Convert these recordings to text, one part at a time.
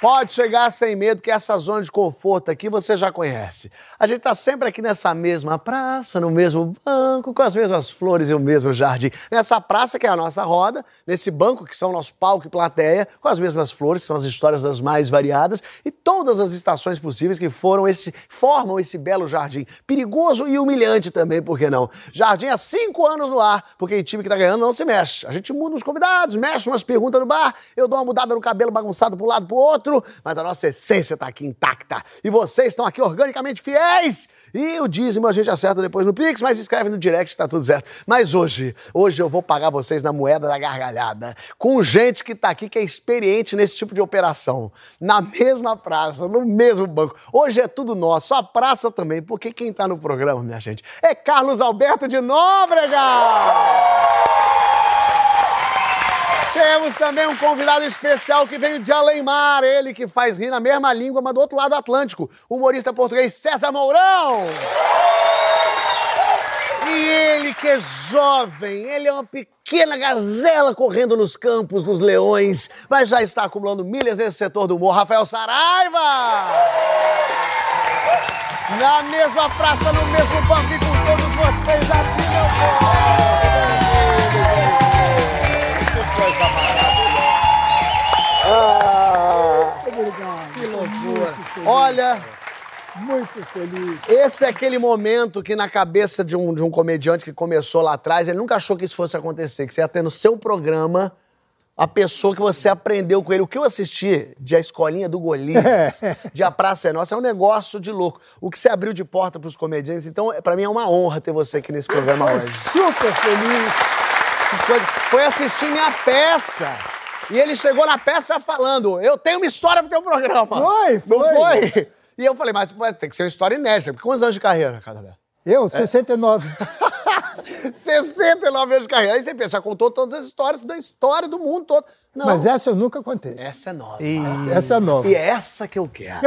Pode chegar sem medo, que essa zona de conforto aqui você já conhece. A gente está sempre aqui nessa mesma praça, no mesmo banco, com as mesmas flores e o mesmo jardim. Nessa praça que é a nossa roda, nesse banco que são nosso palco e plateia, com as mesmas flores, que são as histórias das mais variadas, e todas as estações possíveis que foram esse, formam esse belo jardim. Perigoso e humilhante também, por que não? Jardim há cinco anos no ar, porque o time que está ganhando não se mexe. A gente muda os convidados, mexe umas perguntas no bar, eu dou uma mudada no cabelo bagunçado um lado para o outro, mas a nossa essência está aqui intacta. E vocês estão aqui organicamente fiéis. E o dízimo a gente acerta depois no Pix, mas escreve no direct tá tudo certo. Mas hoje, hoje eu vou pagar vocês na moeda da gargalhada. Com gente que tá aqui que é experiente nesse tipo de operação. Na mesma praça, no mesmo banco. Hoje é tudo nosso, a praça também, porque quem tá no programa, minha gente, é Carlos Alberto de Nóbrega! Temos também um convidado especial que veio de Além-Mar, ele que faz rir na mesma língua, mas do outro lado do Atlântico, humorista português César Mourão. E ele que é jovem, ele é uma pequena gazela correndo nos campos dos leões, mas já está acumulando milhas nesse setor do humor, Rafael Saraiva! Na mesma praça, no mesmo banco e com todos vocês aqui, meu povo! Muito feliz. Esse é aquele momento que, na cabeça de um, de um comediante que começou lá atrás, ele nunca achou que isso fosse acontecer, que você ia ter no seu programa a pessoa que você aprendeu com ele. O que eu assisti de A Escolinha do Golias, de A Praça é Nossa, é um negócio de louco. O que você abriu de porta para os comediantes. Então, para mim é uma honra ter você aqui nesse programa hoje. Super feliz foi, foi assistir minha peça. E ele chegou na peça falando: Eu tenho uma história pro teu programa. Foi, foi. Não foi? E eu falei: Mas tem que ser uma história inédita. Quantos anos de carreira, Cadabé? Eu? 69. É. 69 anos de carreira. Aí você pensa, já contou todas as histórias da história do mundo todo. Não. Mas essa eu nunca contei. Essa é nova. E... Essa é nova. E é essa que eu quero.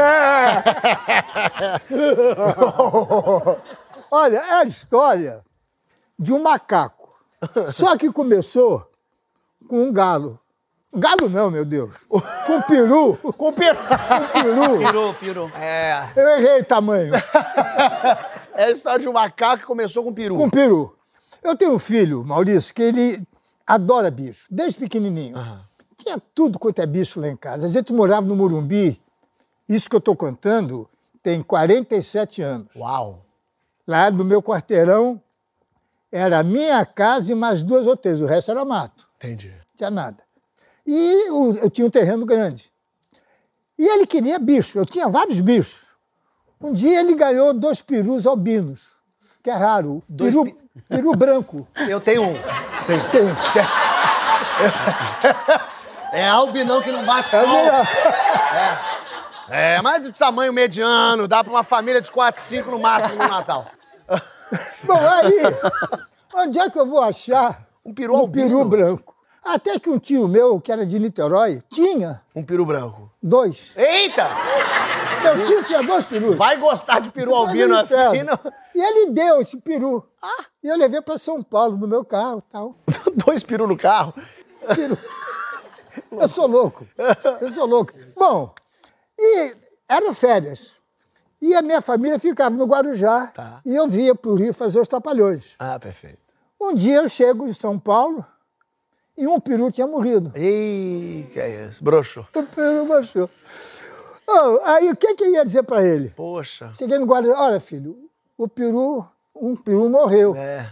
Olha, é a história de um macaco só que começou com um galo. Galo não, meu Deus. Com peru. Com peru. Com peru. Peru, peru. É. Eu errei tamanho. É a história de um macaco que começou com peru. Com peru. Eu tenho um filho, Maurício, que ele adora bicho, desde pequenininho. Uhum. Tinha tudo quanto é bicho lá em casa. A gente morava no Morumbi. Isso que eu estou contando tem 47 anos. Uau! Lá no meu quarteirão, era a minha casa e mais duas ou três, o resto era mato. Entendi. Não tinha nada. E eu, eu tinha um terreno grande. E ele queria bicho, eu tinha vários bichos. Um dia ele ganhou dois perus albinos, que é raro. Dois peru, pi... peru branco. Eu tenho um. Sim. Tem. É albinão que não bate é sol. É. é, mas de tamanho mediano, dá para uma família de 4, 5 no máximo no Natal. Bom, aí, onde é que eu vou achar um peru, um peru branco? Até que um tio meu, que era de Niterói, tinha. Um peru branco? Dois. Eita! Meu tio tinha dois perus. Vai gostar de peru albino assim, não? E ele deu esse peru. Ah. E eu levei para São Paulo no meu carro e tal. dois peru no carro? Peru. Eu sou louco. Eu sou louco. Bom, e eram férias. E a minha família ficava no Guarujá. Tá. E eu via para o Rio fazer os trapalhões. Ah, perfeito. Um dia eu chego em São Paulo e um peru tinha morrido. Ih, que é isso? Broxo. O peru broxou. Oh, aí o que, que eu ia dizer para ele? Poxa. Cheguei no Guarujá, olha filho, o peru, um peru morreu. É.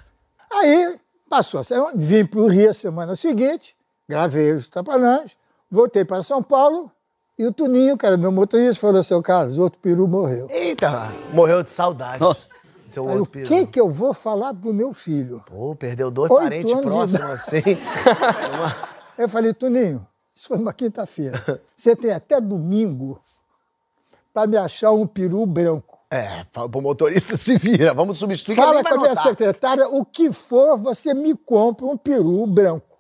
Aí passou a semana, vim para o Rio a semana seguinte, gravei os trapalhões, voltei para São Paulo, e o Tuninho, cara, meu motorista, falou, seu Carlos, outro peru morreu. Eita, morreu de saudade. Nossa. Seu Aí, o que que eu vou falar pro meu filho? Pô, perdeu dois Oito parentes próximos assim. eu falei, Tuninho, isso foi uma quinta-feira. Você tem até domingo para me achar um peru branco. É, fala pro motorista se vira. Vamos substituir Fala com a minha secretária, o que for, você me compra um peru branco.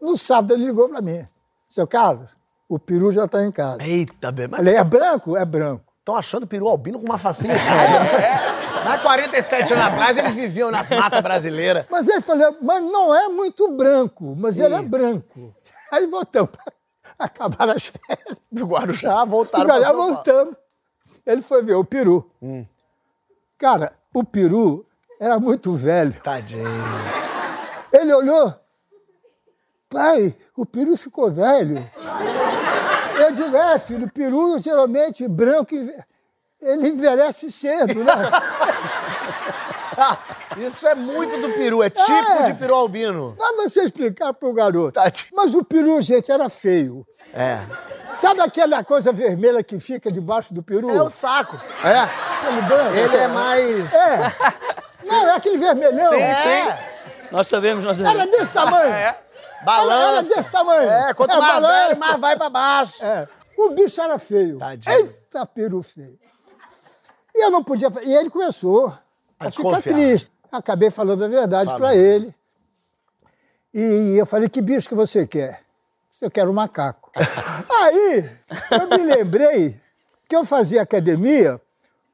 No sábado ele ligou para mim. Seu Carlos, o peru já está em casa. Eita, bem, mas Falei, é branco? É branco. estão achando o peru albino com uma facilidade. é. Há 47 anos atrás eles viviam nas matas brasileiras. Mas ele falou, mas não é muito branco, mas ele é branco. Aí voltamos. Acabaram as férias. Do Guarujá voltaram pra São Paulo. voltamos. Ele foi ver o peru. Cara, o peru era muito velho. Tadinho. Ele olhou. Pai, o peru ficou velho. Eu digo, é, filho, o peru geralmente branco, ele envelhece cedo, né? Isso é muito do peru, é tipo É. de peru albino. Mas você explicar pro garoto. Tadinho. Mas o peru, gente, era feio. É. Sabe aquela coisa vermelha que fica debaixo do peru? É o saco. É. Aquele branco? Ele é mais. É. Não, é aquele vermelhão. Sim, É. sim. Nós sabemos, nós Era sabemos. desse tamanho. É. Era, Balança. era desse tamanho. É, quanto É, mais balança. velho, mais vai pra baixo. É. O bicho era feio. Tadinho. Eita, peru feio. E eu não podia. E ele começou A a, ficar triste. Acabei falando a verdade Falou. para ele. E eu falei: que bicho que você quer? Eu quero um macaco. Aí eu me lembrei que eu fazia academia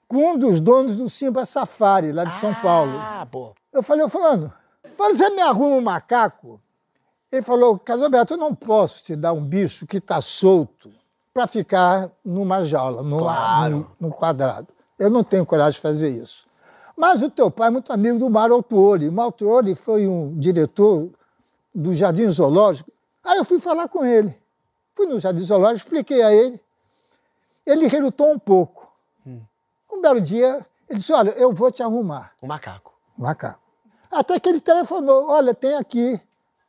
com um dos donos do Simba Safari, lá de São Paulo. Ah, pô. Eu falei, ô fulano, você me arruma um macaco? Ele falou, Casalberto, eu não posso te dar um bicho que está solto para ficar numa jaula, numa, Claro. num, num quadrado. Eu não tenho coragem de fazer isso. Mas o teu pai é muito amigo do Mário Autuori. O Autuori foi um diretor do Jardim Zoológico. Aí eu fui falar com ele. Fui no Jardim Zoológico, expliquei a ele. Ele relutou um pouco. Um belo dia, ele disse, olha, eu vou te arrumar. O macaco. Um macaco. Até que ele telefonou: olha, tem aqui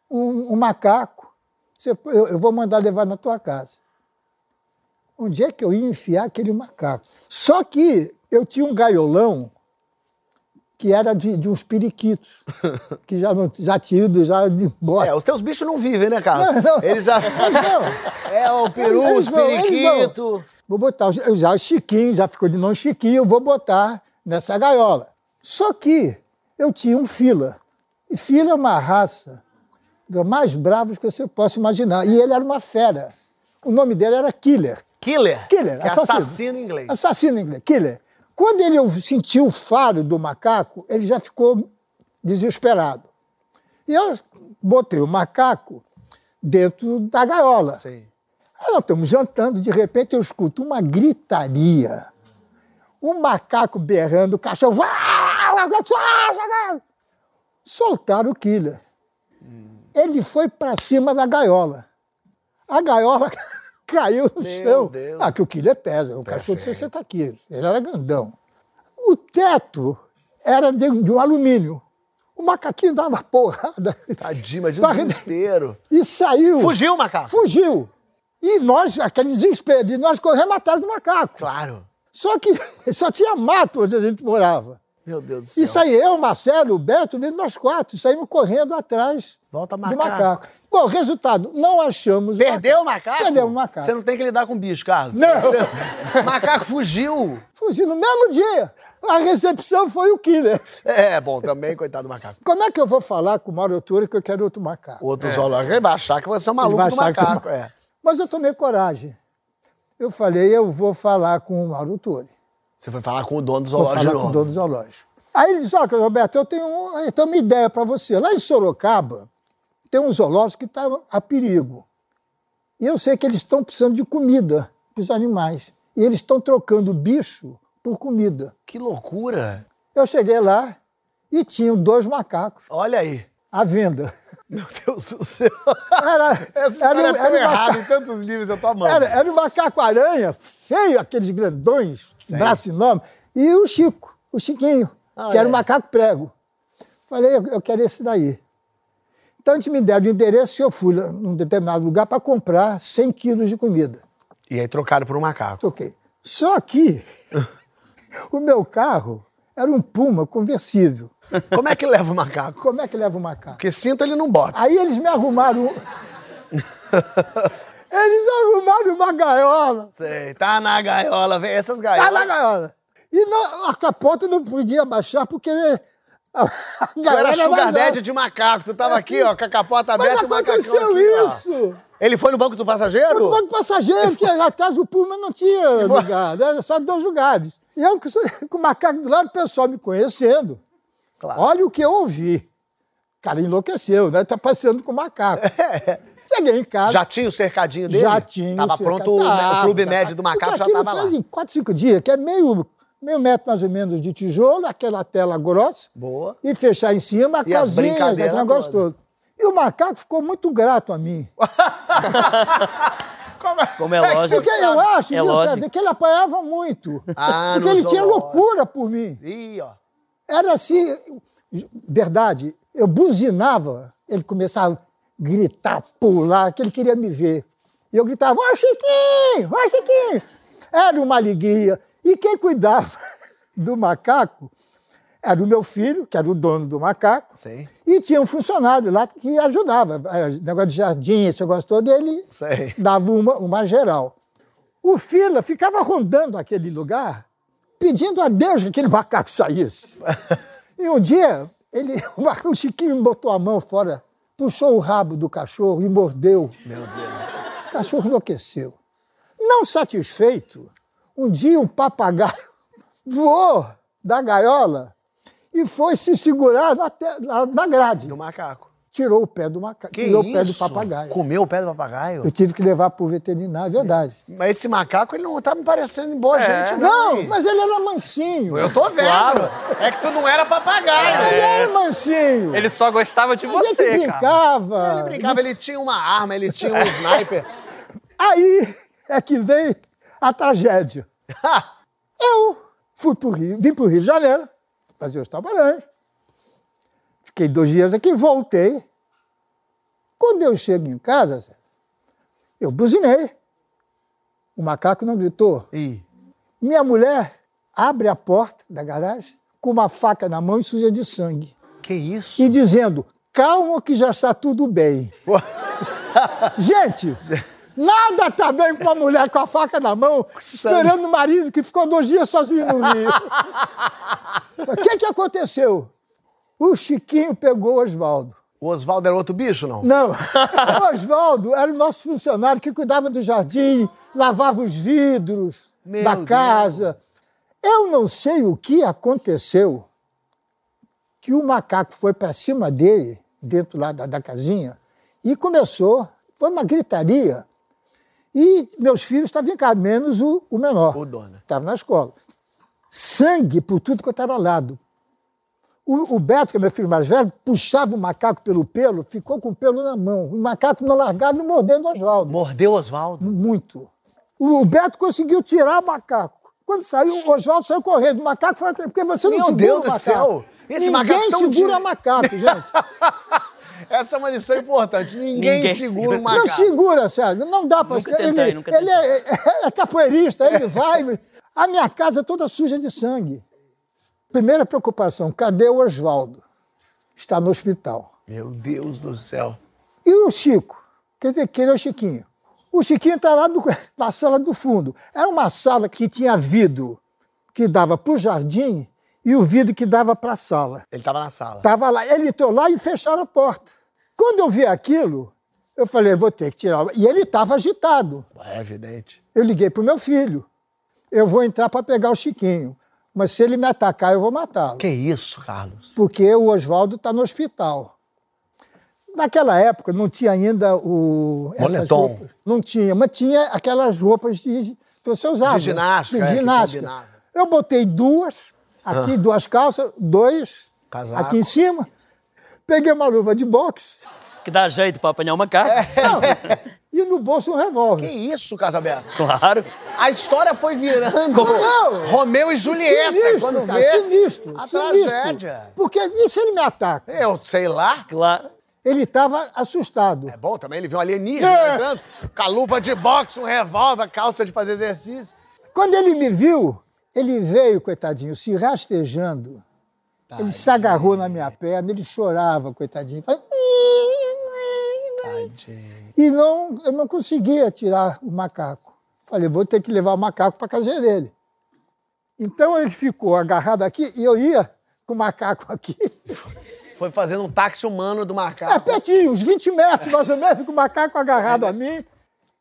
um, um macaco, você- eu, eu vou mandar levar na tua casa. Onde é que eu ia enfiar aquele macaco? Só que eu tinha um gaiolão que era de, de uns periquitos, que já, não, já tinha ido já de embora. É, os teus bichos não vivem, né, cara? Não, não. Eles já. Mas não. É, o peru, Eles os periquitos. Vou botar, já o Chiquinho, já ficou de nome Chiquinho, eu vou botar nessa gaiola. Só que eu tinha um fila. E fila é uma raça dos mais bravos que você possa imaginar. E ele era uma fera. O nome dele era Killer. Killer. Killer, é assassino. assassino em inglês. Assassino em inglês, Killer. Quando ele sentiu o faro do macaco, ele já ficou desesperado. E eu botei o macaco dentro da gaiola. Sim. Aí nós estamos jantando, de repente eu escuto uma gritaria. Um macaco berrando, o cachorro. Soltaram o killer. Ele foi para cima da gaiola. A gaiola caiu no Meu chão. Deus. Ah, que o killer pesa, é um cachorro de 60 quilos. Ele era grandão. O teto era de, de um alumínio. O macaquinho dava porrada. Tadinho, imagina o Barre- desespero. E saiu. Fugiu, macaco? Fugiu. E nós, aquele desespero, e nós corremos atrás do macaco. Claro. Só que só tinha mato onde a gente morava. Meu Deus do céu. Isso aí, eu, Marcelo, o Beto, nós quatro, saímos correndo atrás Volta do macaco. macaco. Bom, resultado, não achamos. Perdeu o macaco? Perdeu o macaco. Você não tem que lidar com bicho, Carlos. Não. Você- O macaco fugiu. Fugiu no mesmo dia. A recepção foi o killer. É, bom, também, coitado do macaco. Como é que eu vou falar com o Mauro Autori que eu quero outro macaco? Outro zoológico, ele vai achar que você é um maluco do achar que eu- macaco. É. Mas eu tomei coragem. Eu falei, eu vou falar com o Mauro Autori. Você foi falar com o dono do Vou zoológico falar de com o dono do zoológico. Aí ele disse, ó, Roberto, eu tenho, eu tenho uma ideia para você. Lá em Sorocaba, tem um zoológico que está a perigo. E eu sei que eles estão precisando de comida para os animais. E eles estão trocando bicho por comida. Que loucura. Eu cheguei lá e tinham dois macacos Olha aí. à venda. Meu Deus do céu. Era, Essa era, é era, errada maca- em tantos eu tô amando. era, era um macaco-aranha, feio, aqueles grandões, braço enorme. E o Chico, o Chiquinho, Ah, que era é. um macaco prego. Falei, eu, eu quero esse daí. Então, gente me deram o endereço e eu fui num determinado lugar para comprar 100 quilos de comida. E aí trocaram por um macaco. Toquei. Só que o meu carro era um Puma conversível. Como é que leva o macaco? Como é que leva o macaco? Porque cinto ele não bota. Aí eles me arrumaram. um- eles arrumaram uma gaiola. Sei, tá na gaiola, vem essas Tá na gaiolas. gaiola. E não, a capota não podia baixar porque a, a Tu galera era sugar daddy de macaco. Tu tava aqui, ó, com a capota Mas aberta o macacão aconteceu aqui, ó. isso! Ele foi no banco do passageiro? No banco passageiro, que atrás do Puma não tinha lugar, era só dois lugares. E eu com o macaco do lado, o pessoal me conhecendo. Claro. Olha o que eu ouvi. O cara enlouqueceu, né? Tá passeando com o macaco. Cheguei em casa. Já tinha o cercadinho dele? Já tinha. Tava pronto, o- o Tava, clube tava. médio do macaco já tava lá. em 4, 5 dias, que é meio, meio metro mais ou menos de tijolo, aquela tela grossa. Boa. E fechar em cima a E as casinha, brincadeiras aquele negócio todo. E o macaco ficou muito grato a mim. Como é, Como é lógico. Porque eu acho, É viu, lógico. César, que ele apanhava muito. Ah, porque ele tinha loucura por mim. Ih, ó. Era assim, verdade, eu buzinava, ele começava a gritar, pular, que ele queria me ver. E eu gritava, ó Chiquinho, ó Chiquinho. Era uma alegria. E quem cuidava do macaco era o meu filho, que era o dono do macaco. Sei. E tinha um funcionário lá que ajudava. Era negócio de jardim, esse negócio todo, ele Sei. dava uma, uma geral. O Fila ficava rondando aquele lugar, pedindo a Deus que aquele macaco saísse. E um dia, ele, o macaco Chiquinho botou a mão fora, puxou o rabo do cachorro e mordeu. Meu Deus. O cachorro enlouqueceu. Não satisfeito, um dia um papagaio voou da gaiola e foi se segurar na- na grade. Do macaco. Tirou o pé do macaco, Que tirou isso? o pé do papagaio. Comeu o pé do papagaio? Eu tive que levar para o veterinário, é verdade. Mas esse macaco, ele não tá me parecendo boa gente, não. Não, mas ele era mansinho. Eu tô vendo. Claro. É que tu não era papagaio. Ele né? era mansinho. Ele só gostava de gente você, cara. brincava. Ele brincava, ele tinha uma arma, ele tinha um sniper. Aí é que veio a tragédia. Eu fui pro Rio, vim pro Rio de Janeiro, fazer os trabalhos. Fiquei dois dias aqui, voltei. Quando eu chego em casa, eu buzinei. O macaco não gritou. Ih, Minha mulher abre a porta da garagem com uma faca na mão e suja de sangue. que isso? E dizendo, calma que já está tudo bem. Gente, nada tá bem com uma mulher com a faca na mão, esperando o marido que ficou dois dias sozinho no Rio. O que, que aconteceu? O Chiquinho pegou o Oswaldo. O Oswaldo era outro bicho, não? Não, o Oswaldo era o nosso funcionário que cuidava do jardim, lavava os vidros Meu da Deus. casa. Eu não sei o que aconteceu que o macaco foi para cima dele, dentro lá da, da casinha, e começou, foi uma gritaria. E meus filhos estavam em casa, menos o, o menor. O Dona. Estava na escola. Sangue por tudo quanto era lado. O, o Beto, que é meu filho mais velho, puxava o macaco pelo pelo, ficou com o pelo na mão. O macaco não largava e mordendo o Oswaldo. Mordeu o Oswaldo. Muito. O, o Beto conseguiu tirar o macaco. Quando saiu, o Oswaldo saiu correndo. O macaco falou, porque você não Meu segura Deus o do macaco. céu! Esse Ninguém macaco tão segura di- macaco, gente. Essa é uma lição importante. Ninguém, Ninguém segura segura. o macaco. Não segura, Sérgio. Não dá para... Nunca tentei, ele, nunca ele é, é capoeirista, ele vai... A minha casa é toda suja de sangue. Primeira preocupação, cadê o Oswaldo? Está no hospital. Meu Deus do céu. E o Chico? Quer dizer, quem é o Chiquinho? O Chiquinho está lá na sala do fundo. É uma sala que tinha vidro que dava para o jardim e o vidro que dava para a sala. Ele tava na sala. Estava lá, ele entrou lá e fecharam a porta. Quando eu vi aquilo, eu falei, vou ter que tirar. E ele estava agitado. É evidente. Eu liguei para o meu filho. Eu vou entrar para pegar o Chiquinho. Mas se ele me atacar, eu vou matá-lo. Que isso, Carlos? Porque o Oswaldo está no hospital. Naquela época não tinha ainda o. essas Moletom. roupas. Não tinha, mas tinha aquelas roupas de, que você usava. De ginástica, é, De que ginástica. combinava. Eu botei duas, aqui duas calças, dois, Casaco. aqui em cima. Peguei uma luva de boxe Que dá jeito pra apanhar o macaco. não, e no bolso um Que revólver. isso, Casaberto? Claro. A história foi virando Não. Romeu e Julieta, sinistro, quando cara, vê sinistro, a sinistro. tragédia. Porque e se ele me ataca? Eu sei lá. Claro. Ele estava assustado. É bom também, ele viu um alienígena É. entrando com a luva de boxe, um revólver, calça de fazer exercício. Quando ele me viu, ele veio, coitadinho, se rastejando. Ele se agarrou na minha perna, ele chorava, coitadinho. E não, eu não conseguia tirar o macaco. Falei, vou ter que levar o macaco para a casa dele. Então ele ficou agarrado aqui e eu ia com o macaco aqui. Foi fazendo um táxi humano do É macaco. pertinho, uns 20 metros mais ou menos, com o macaco agarrado a mim.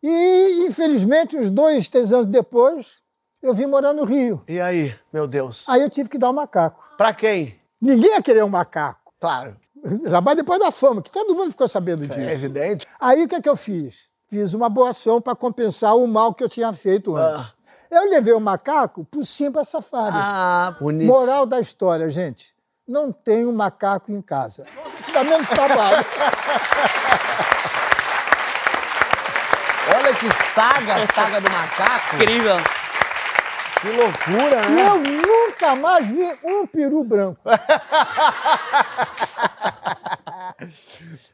E, infelizmente, uns dois, três anos depois, eu vim morar no Rio. E aí, meu Deus? Aí eu tive que dar um macaco. Pra quem? Ninguém ia querer um macaco. Claro. Ainda mais depois da fama, que todo mundo ficou sabendo disso. É evidente. Aí o que, é que eu fiz? Fiz uma boa ação para compensar o mal que eu tinha feito antes. Eu levei o macaco pro Simba Safari. Ah, bonito. Moral da história, gente. Não tem um macaco em casa. Dá menos trabalho. Olha que saga, a saga do macaco. Incrível. Que loucura, né? eu nunca mais vi um peru branco.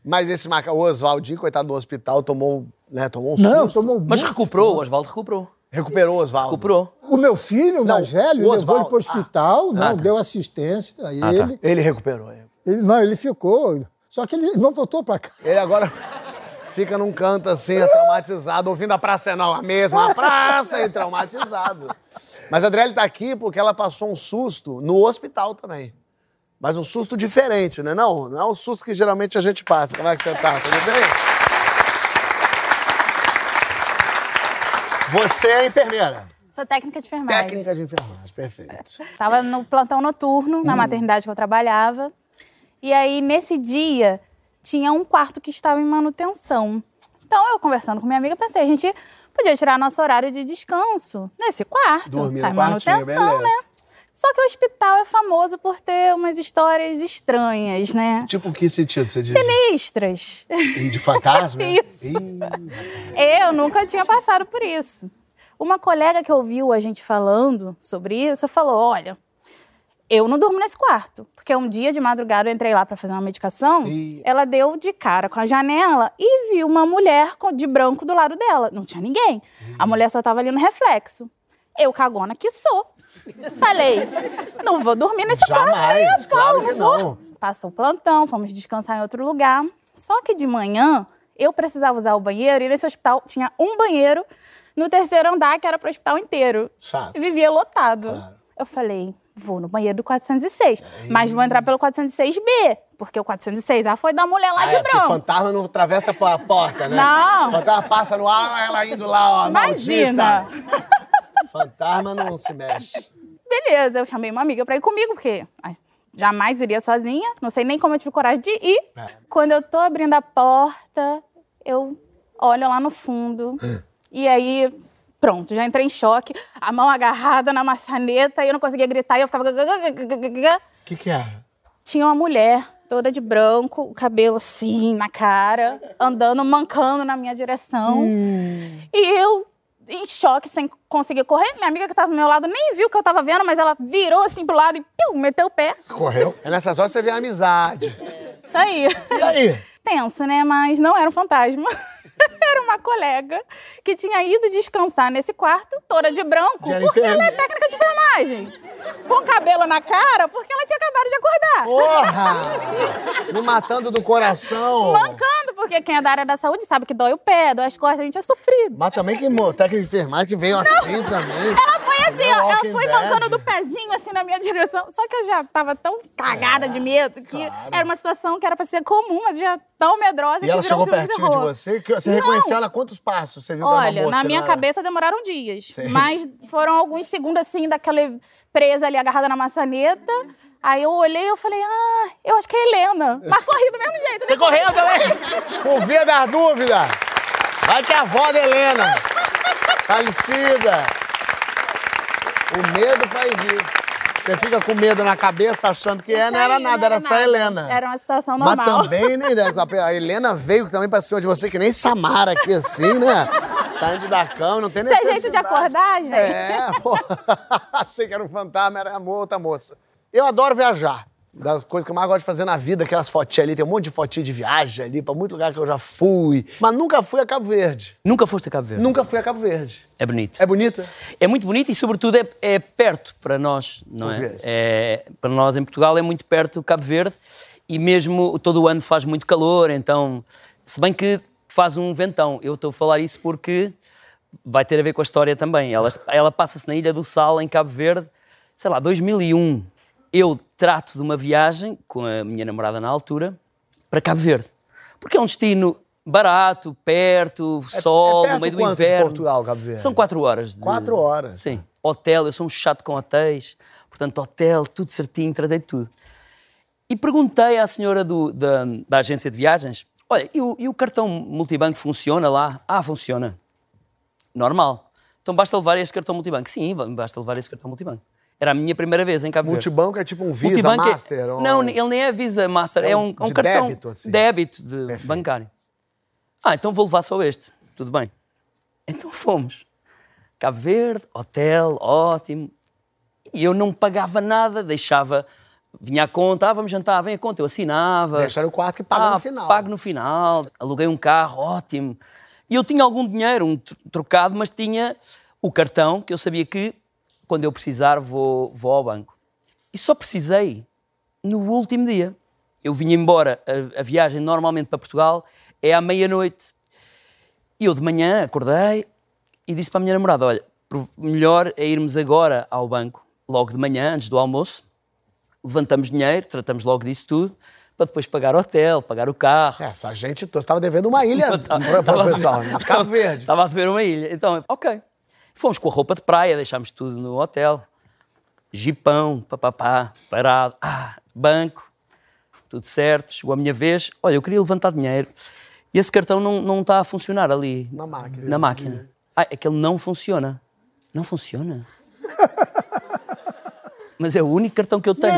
Mas esse macaco, o Oswaldinho, coitado do hospital, tomou, né, tomou um Não, susto. tomou Mas muito. recuperou, o Oswaldo recuperou. Recuperou o Oswaldo. Recuperou. O meu filho, o Não, mais velho, o levou ele para o hospital, não, Ah, tá. deu assistência a tá. ele. Ele recuperou. ele. Não, ele ficou. Só que ele não voltou para cá. Ele agora fica num canto assim, traumatizado, ouvindo a praça é não, a mesma praça e traumatizado. Mas a Adriele tá aqui porque ela passou um susto no hospital também. Mas um susto diferente, né? Não, não é o susto que geralmente a gente passa. Como é que você tá? Tudo bem? Você é enfermeira. Sou técnica de enfermagem. Técnica de enfermagem, perfeito. Estava no plantão noturno, na maternidade que eu trabalhava. E aí, nesse dia, tinha um quarto que estava em manutenção. Então, eu conversando com minha amiga, pensei, a gente podia tirar nosso horário de descanso nesse quarto. Dormir quartinho, manutenção, beleza. né? Só que o hospital é famoso por ter umas histórias estranhas, né? Tipo, que sentido você diz? Sinistras. De fantasma? Isso. Ih, Eu nunca tinha passado por isso. Uma colega que ouviu a gente falando sobre isso falou: olha, eu não durmo nesse quarto. Porque um dia de madrugada eu entrei lá para fazer uma medicação, Ih. ela deu de cara com a janela e viu uma mulher de branco do lado dela. Não tinha ninguém. A mulher só tava ali no reflexo. Eu, cagona que sou. Falei, não vou dormir nesse quarto. Jamais, mesmo, claro que vou. não. Passou o plantão, fomos descansar em outro lugar. Só que de manhã eu precisava usar o banheiro e nesse hospital tinha um banheiro no terceiro andar que era para o hospital inteiro. Chato. E vivia lotado. Claro. Eu falei, vou no banheiro do 406, mas vou entrar pelo 406B, porque o 406A foi da mulher lá Ah, de é, branco. fantasma não atravessa a porta, né? Não. Fantasma passa no ar, ela indo lá, ó. Imagina. Fantasma não se mexe. Beleza, eu chamei uma amiga pra ir comigo, porque ai, jamais iria sozinha, não sei nem como eu tive coragem de ir. É. Quando eu tô abrindo a porta, eu olho lá no fundo, e aí, pronto, já entrei em choque, a mão agarrada na maçaneta, e eu não conseguia gritar, e eu ficava... O que que era? Tinha uma mulher toda de branco, o cabelo assim na cara, andando, mancando na minha direção. E eu, em choque, sem conseguir correr. Minha amiga que tava do meu lado nem viu o que eu tava vendo, mas ela virou assim pro lado e piu, meteu o pé. Correu? É nessas horas você vê a amizade. Isso aí. E aí? Tenso, né? Mas não era um fantasma. Era uma colega que tinha ido descansar nesse quarto, toda de branco, era porque ela é técnica de enfermagem. Com cabelo na cara, porque ela tinha acabado de acordar. Porra! Me matando do coração. Mancando, porque quem é da área da saúde sabe que dói o pé, dói as costas, a gente é sofrido. Mas também que técnica de enfermagem veio assim também. Ela foi assim, Não, ó, ela foi mancando do pezinho assim na minha direção. Só que eu já tava tão cagada de medo que claro. era uma situação que era pra ser comum, mas já tão medrosa E que ela virou chegou um filme de pertinho de terror. você? Que Você Não. reconheceu ela quantos passos? Você viu Olha, na minha cabeça demoraram dias. Sei. Mas foram alguns segundos assim, daquela presa ali agarrada na maçaneta. Aí eu olhei e eu falei, ah, eu acho que é Helena. Mas corri do mesmo jeito. Você né? correu também? Por via das dúvidas. Vai que é a avó da Helena. Falecida. O medo faz isso. Você fica com medo na cabeça achando que é, não era Aí, nada, era só a Helena. Era uma situação Mas normal. também, né? A Helena veio também pra cima de você, que nem Samara aqui, assim, né? Saindo da cama, não tem Isso é necessidade. jeito de acordar, gente? É, pô. Achei que era um fantasma, era uma outra moça. Eu adoro viajar. Das coisas que eu mais gosto de fazer na vida, aquelas fotinhas ali, tem um monte de fotinha de viagem ali, pra muito lugar que eu já fui. Mas nunca fui a Cabo Verde. Nunca foste a Cabo Verde? Nunca fui a Cabo Verde. É bonito. É bonito? É muito bonito e, sobretudo, é, é perto para nós, não é? é? Para nós, em Portugal, é muito perto o Cabo Verde e mesmo todo o ano faz muito calor, então, se bem que faz um ventão. Eu estou a falar isso porque vai ter a ver com a história também. Ela, ela passa-se na Ilha do Sal, em Cabo Verde, sei lá, 2001, eu trato de uma viagem com a minha namorada na altura para Cabo Verde. Porque é um destino barato, perto, sol, é perto no meio do inverno. Portugal, Cabo Verde? São quatro horas. de- Quatro horas. Sim. Hotel, eu sou um chato com hotéis. Portanto, hotel, tudo certinho, tratei de tudo. E perguntei à senhora do- da, da agência de viagens, olha, e o, e o cartão multibanco funciona lá? Ah, funciona. Normal. Então basta levar este cartão multibanco? Sim, basta levar esse cartão multibanco. Era a minha primeira vez em Cabo Verde. Multibanco é tipo um Visa Multibanco é- Master? ou- Não, ele nem é Visa Master, É é um um, é um de cartão débito, assim. débito de Perfeito. bancário. Ah, então vou levar só este. Tudo bem. Então fomos. Cabo Verde, hotel, ótimo. E eu não pagava nada, deixava. Vinha a conta, ah, vamos jantar, vem a conta, eu assinava. Deixa no quarto que paga Ah, no final. Pago no final, aluguei um carro, ótimo. E eu tinha algum dinheiro, um tro- trocado, mas tinha o cartão, que eu sabia que quando eu precisar vou, vou ao banco. E só precisei no último dia. Eu vinha embora, a, a viagem normalmente para Portugal é à meia-noite. E eu de manhã acordei e disse para a minha namorada: Olha, melhor é irmos agora ao banco, logo de manhã, antes do almoço. Levantamos dinheiro, tratamos logo disso tudo, para depois pagar o hotel, pagar o carro. Essa gente toda estava devendo uma ilha para o pessoal, né? Cabo Verde. Estava a beber uma ilha. Então, ok. Fomos com a roupa de praia, deixámos tudo no hotel. Jipão, papapá, parado. Ah, banco, tudo certo. Chegou a minha vez. Olha, eu queria levantar dinheiro. E esse cartão não, não está a funcionar ali. Na máquina. Na máquina. Ah, é que ele não funciona. Não funciona? Mas é o único cartão que eu tenho.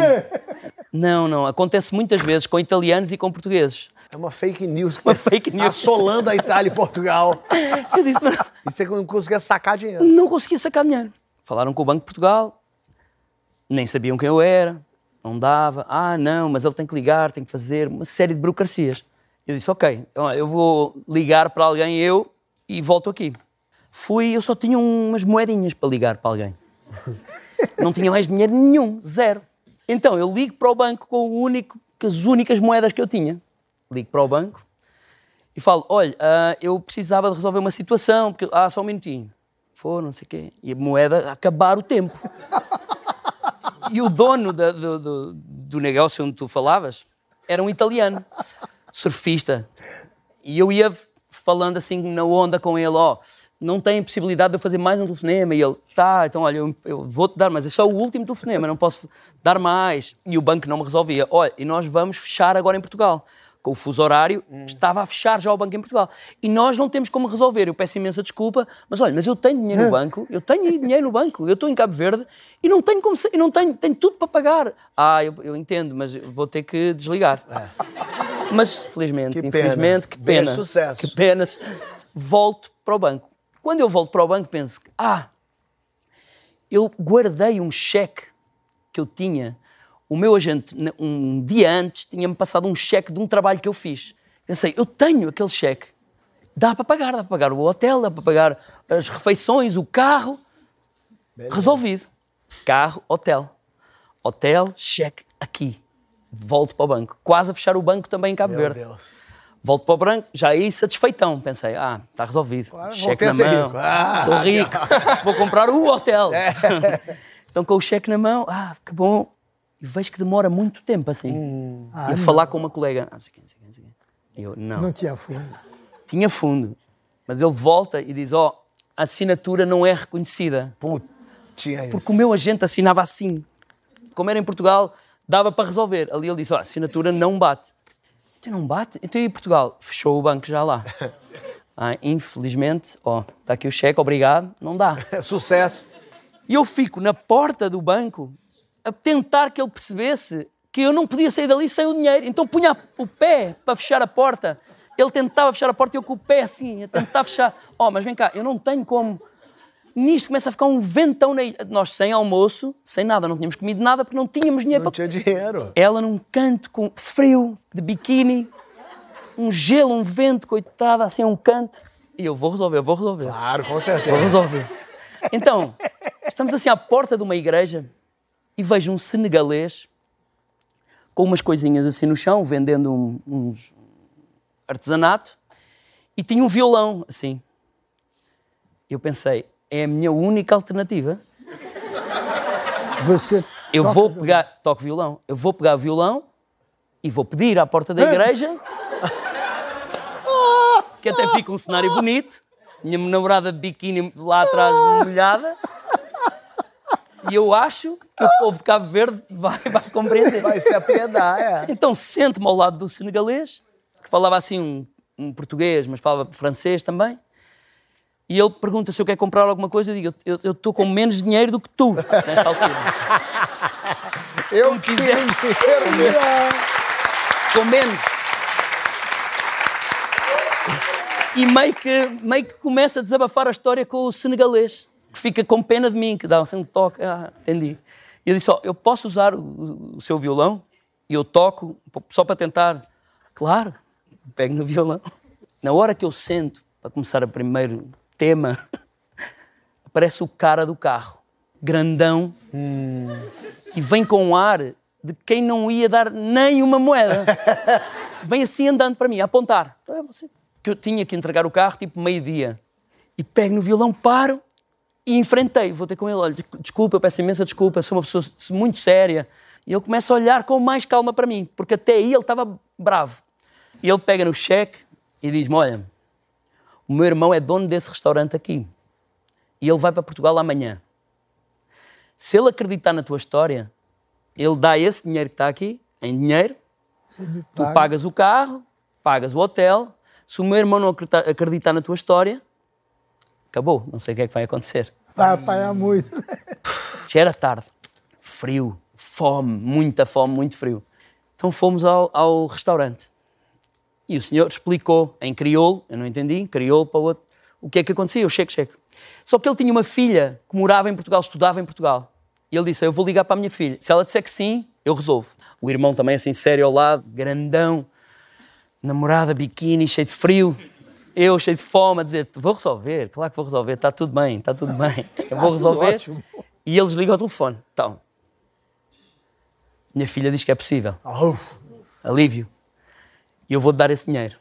Não, não. Acontece muitas vezes com italianos e com portugueses. É uma fake news. Uma fake news. Assolando a Itália e Portugal. Eu disse, mas E você não conseguia sacar dinheiro. não conseguia sacar dinheiro. Falaram com o Banco de Portugal, nem sabiam quem eu era, não dava. Ah, não, mas ele tem que ligar, tem que fazer uma série de burocracias. Eu disse, ok, então, eu vou ligar para alguém eu e volto aqui. Fui, eu só tinha umas moedinhas para ligar para alguém. Não tinha mais dinheiro nenhum, zero. Então eu ligo para o banco com o único, com as únicas moedas que eu tinha. Ligo para o banco e falo: olha, ah, eu precisava de resolver uma situação, porque. Ah, só um minutinho. For, não sei o quê. E a moeda acabar o tempo. E o dono da- do, do- do negócio onde tu falavas era um italiano, surfista. E eu ia falando assim na onda com ele: ó, não tem possibilidade de eu fazer mais um telefonema. E ele: tá, então olha, eu, eu vou-te dar, mas é só o último telefonema, não posso dar mais. E o banco não me resolvia: olha, e nós vamos fechar agora em Portugal. Com o fuso horário, estava a fechar já o banco em Portugal. E nós não temos como resolver. Eu peço imensa desculpa, mas olha, mas eu tenho dinheiro no banco, eu tenho dinheiro no banco, eu estou em Cabo Verde e não tenho como. e não tenho, tenho tudo para pagar. Ah, eu, eu entendo, mas vou ter que desligar. Mas felizmente, Que pena. infelizmente, que pena. sucesso. Que penas. Volto para o banco. Quando eu volto para o banco, penso: que, ah, eu guardei um cheque que eu tinha. O meu agente, um dia antes, tinha-me passado um cheque de um trabalho que eu fiz. Pensei, eu tenho aquele cheque. Dá para pagar, dá para pagar o hotel, dá para pagar as refeições, o carro. Resolvido. Carro, hotel. Hotel, cheque, aqui. Volto para o banco. Quase a fechar o banco também em Cabo Meu Verde. Deus. Volto para o branco, já aí satisfeitão. Pensei, ah, está resolvido. cheque voltei a na mão. rico. Ah, Sou rico. Vou comprar o hotel. É. então, com o cheque na mão, ah, que bom. E vejo que demora muito tempo assim. Hum. e a falar com uma colega. Ah, não sei não sei não sei. E eu, não. Não tinha fundo. Tinha fundo. Mas ele volta e diz: Ó, a assinatura não é reconhecida. Putz, tinha isso. Porque o meu agente assinava assim. Como era em Portugal, dava para resolver. Ali ele disse: Ó, a assinatura não bate. Então não bate? Então e Portugal? Fechou o banco já lá. Ah, infelizmente, ó, está aqui o cheque, obrigado, não dá. Sucesso. E eu fico na porta do banco a tentar que ele percebesse que eu não podia sair dali sem o dinheiro. Então punha o pé para fechar a porta. Ele tentava fechar a porta e eu com o pé assim, a tentar fechar. Ó, mas vem cá, eu não tenho como. Nisto começa a ficar um ventão na ilha. Nós sem almoço, sem nada, não tínhamos comido nada porque não tínhamos dinheiro Não para tinha dinheiro. ela num canto com frio, de biquíni, um gelo, um vento, coitada, assim a um canto. E eu vou resolver, eu vou resolver. Claro, com Vou certeza. resolver. Então, estamos assim à porta de uma igreja e vejo um senegalês com umas coisinhas assim no chão, vendendo um- uns artesanato, e tinha um violão assim. Eu pensei, é a minha única alternativa. Você. Eu vou violão. pegar, toco violão, eu vou pegar o violão e vou pedir à porta da igreja que até fica um cenário bonito. Minha namorada de biquíni lá atrás molhada. E eu acho que o povo de Cabo Verde vai, vai compreender. Vai se apiedar, é. Então sento-me ao lado do senegalês, que falava assim um, um português, mas falava francês também. E ele pergunta se eu quero comprar alguma coisa. Eu digo, eu- eu estou com menos dinheiro do que tu, nesta altura. Eu me quiser. quero com menos. E meio que, meio que começa a desabafar a história com o senegalês, que fica com pena de mim, que dá assim um toque. Ah, entendi. E eu disse: Ó, eu posso usar o, o seu violão? E eu toco, só para tentar. Claro, pego no violão. Na hora que eu sento para começar o primeiro tema, aparece o cara do carro, grandão, e vem com um ar de quem não ia dar nem uma moeda. vem assim andando para mim, a apontar. Ah, Que eu tinha que entregar o carro tipo meio-dia. E pego no violão, paro e enfrentei. Vou ter com ele, olha, des- desculpa, eu peço imensa desculpa, sou uma pessoa muito séria. E ele começa a olhar com mais calma para mim, porque até aí ele estava bravo. E ele pega no cheque e diz-me, olha, o meu irmão é dono desse restaurante aqui. E ele vai para Portugal amanhã. Se ele acreditar na tua história, ele dá esse dinheiro que está aqui, em dinheiro, tu paga. pagas o carro, pagas o hotel. Se o meu irmão não acreditar na tua história, acabou, não sei o que é que vai acontecer. Vai apanhar muito. Já era tarde, frio, fome, muita fome, muito frio. Então fomos ao, ao restaurante. E o senhor explicou em crioulo, eu não entendi, crioulo para o outro, o que é que acontecia, o cheque, cheque. Só que ele tinha uma filha que morava em Portugal, estudava em Portugal. E ele disse, eu vou ligar para a minha filha. Se ela disser que sim, eu resolvo. O irmão também assim, sério ao lado, grandão, namorada, biquíni, cheio de frio. Eu, cheio de fome, a dizer, vou resolver, claro que vou resolver, está tudo bem, está tudo bem. Eu vou resolver. E eles ligam ao telefone. Então, minha filha diz que é possível. Au. Alívio. E eu vou dar esse dinheiro.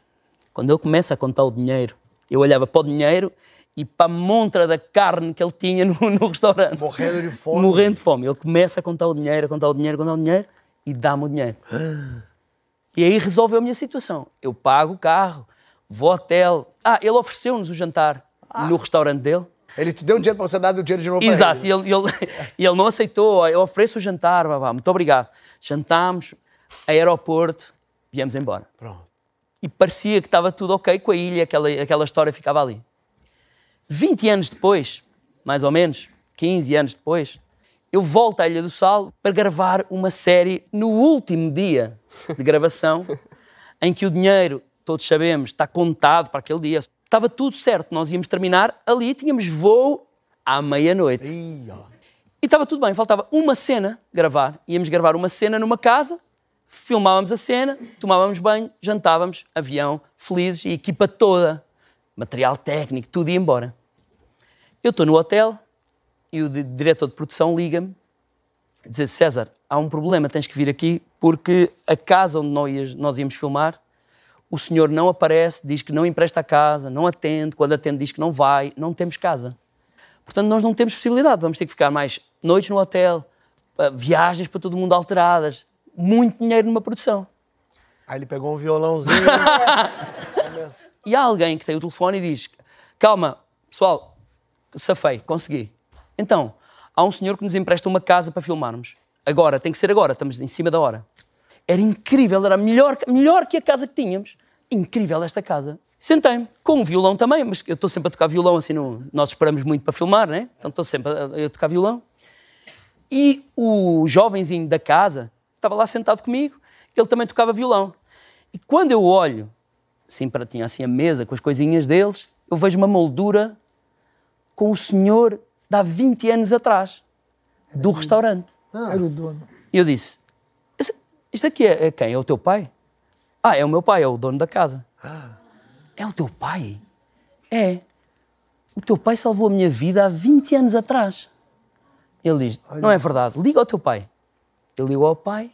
Quando ele começa a contar o dinheiro, eu olhava para o dinheiro e para a montra da carne que ele tinha no, no restaurante. Morrendo de fome. Morrendo de fome. Ele começa a contar o dinheiro, a contar o dinheiro, a contar o dinheiro e dá-me o dinheiro. E aí resolveu a minha situação. Eu pago o carro, vou ao hotel. Ah, ele ofereceu-nos o jantar no restaurante dele. Ele te deu dinheiro para você dar o dinheiro de novo Exato, para ele, e ele, e ele não aceitou. Eu ofereço o jantar, babá, muito obrigado. Jantámos, aeroporto, viemos embora. Pronto. E parecia que estava tudo ok com a ilha, aquela, aquela história ficava ali. 20 anos depois, mais ou menos, 15 anos depois, eu volto à Ilha do Sal para gravar uma série no último dia de gravação, em que o dinheiro, todos sabemos, está contado para aquele dia. Estava tudo certo, nós íamos terminar ali, tínhamos voo à meia-noite. E estava tudo bem, faltava uma cena gravar. Íamos gravar uma cena numa casa, filmávamos a cena, tomávamos banho, jantávamos, avião, felizes, e a equipa toda, material técnico, tudo ia embora. Eu estou no hotel e o di- diretor de produção liga-me e diz César, há um problema, tens que vir aqui porque a casa onde nós íamos filmar, o senhor não aparece, diz que não empresta a casa, não atende, quando atende diz que não vai, não temos casa. Portanto, nós não temos possibilidade. Vamos ter que ficar mais noites no hotel, ah, viagens para todo mundo alteradas, muito dinheiro numa produção. Aí ele pegou um violãozinho. E há alguém que tem o telefone e diz: Calma, pessoal, safei, consegui. Então, há um senhor que nos empresta uma casa para filmarmos. Agora, tem que ser agora, estamos em cima da hora. Era incrível, era melhor, melhor que a casa que tínhamos. Incrível esta casa. Sentei-me, com um violão também, mas eu estou sempre a tocar violão, assim, no, nós esperamos muito para filmar, né? Então estou sempre a, a tocar violão. E o jovenzinho da casa estava lá sentado comigo, ele também tocava violão. E quando eu olho, assim, para tinha assim a mesa com as coisinhas deles, eu vejo uma moldura com o senhor de há 20 anos atrás, do restaurante. Era o dono. E eu disse: "Esse- Isto aqui é, é quem? É o teu pai? Ah, é o meu pai, é o dono da casa. É o teu pai? É. O teu pai salvou a minha vida há 20 anos atrás. Ele diz: Não é verdade, liga ao teu pai. Eu ligo ao pai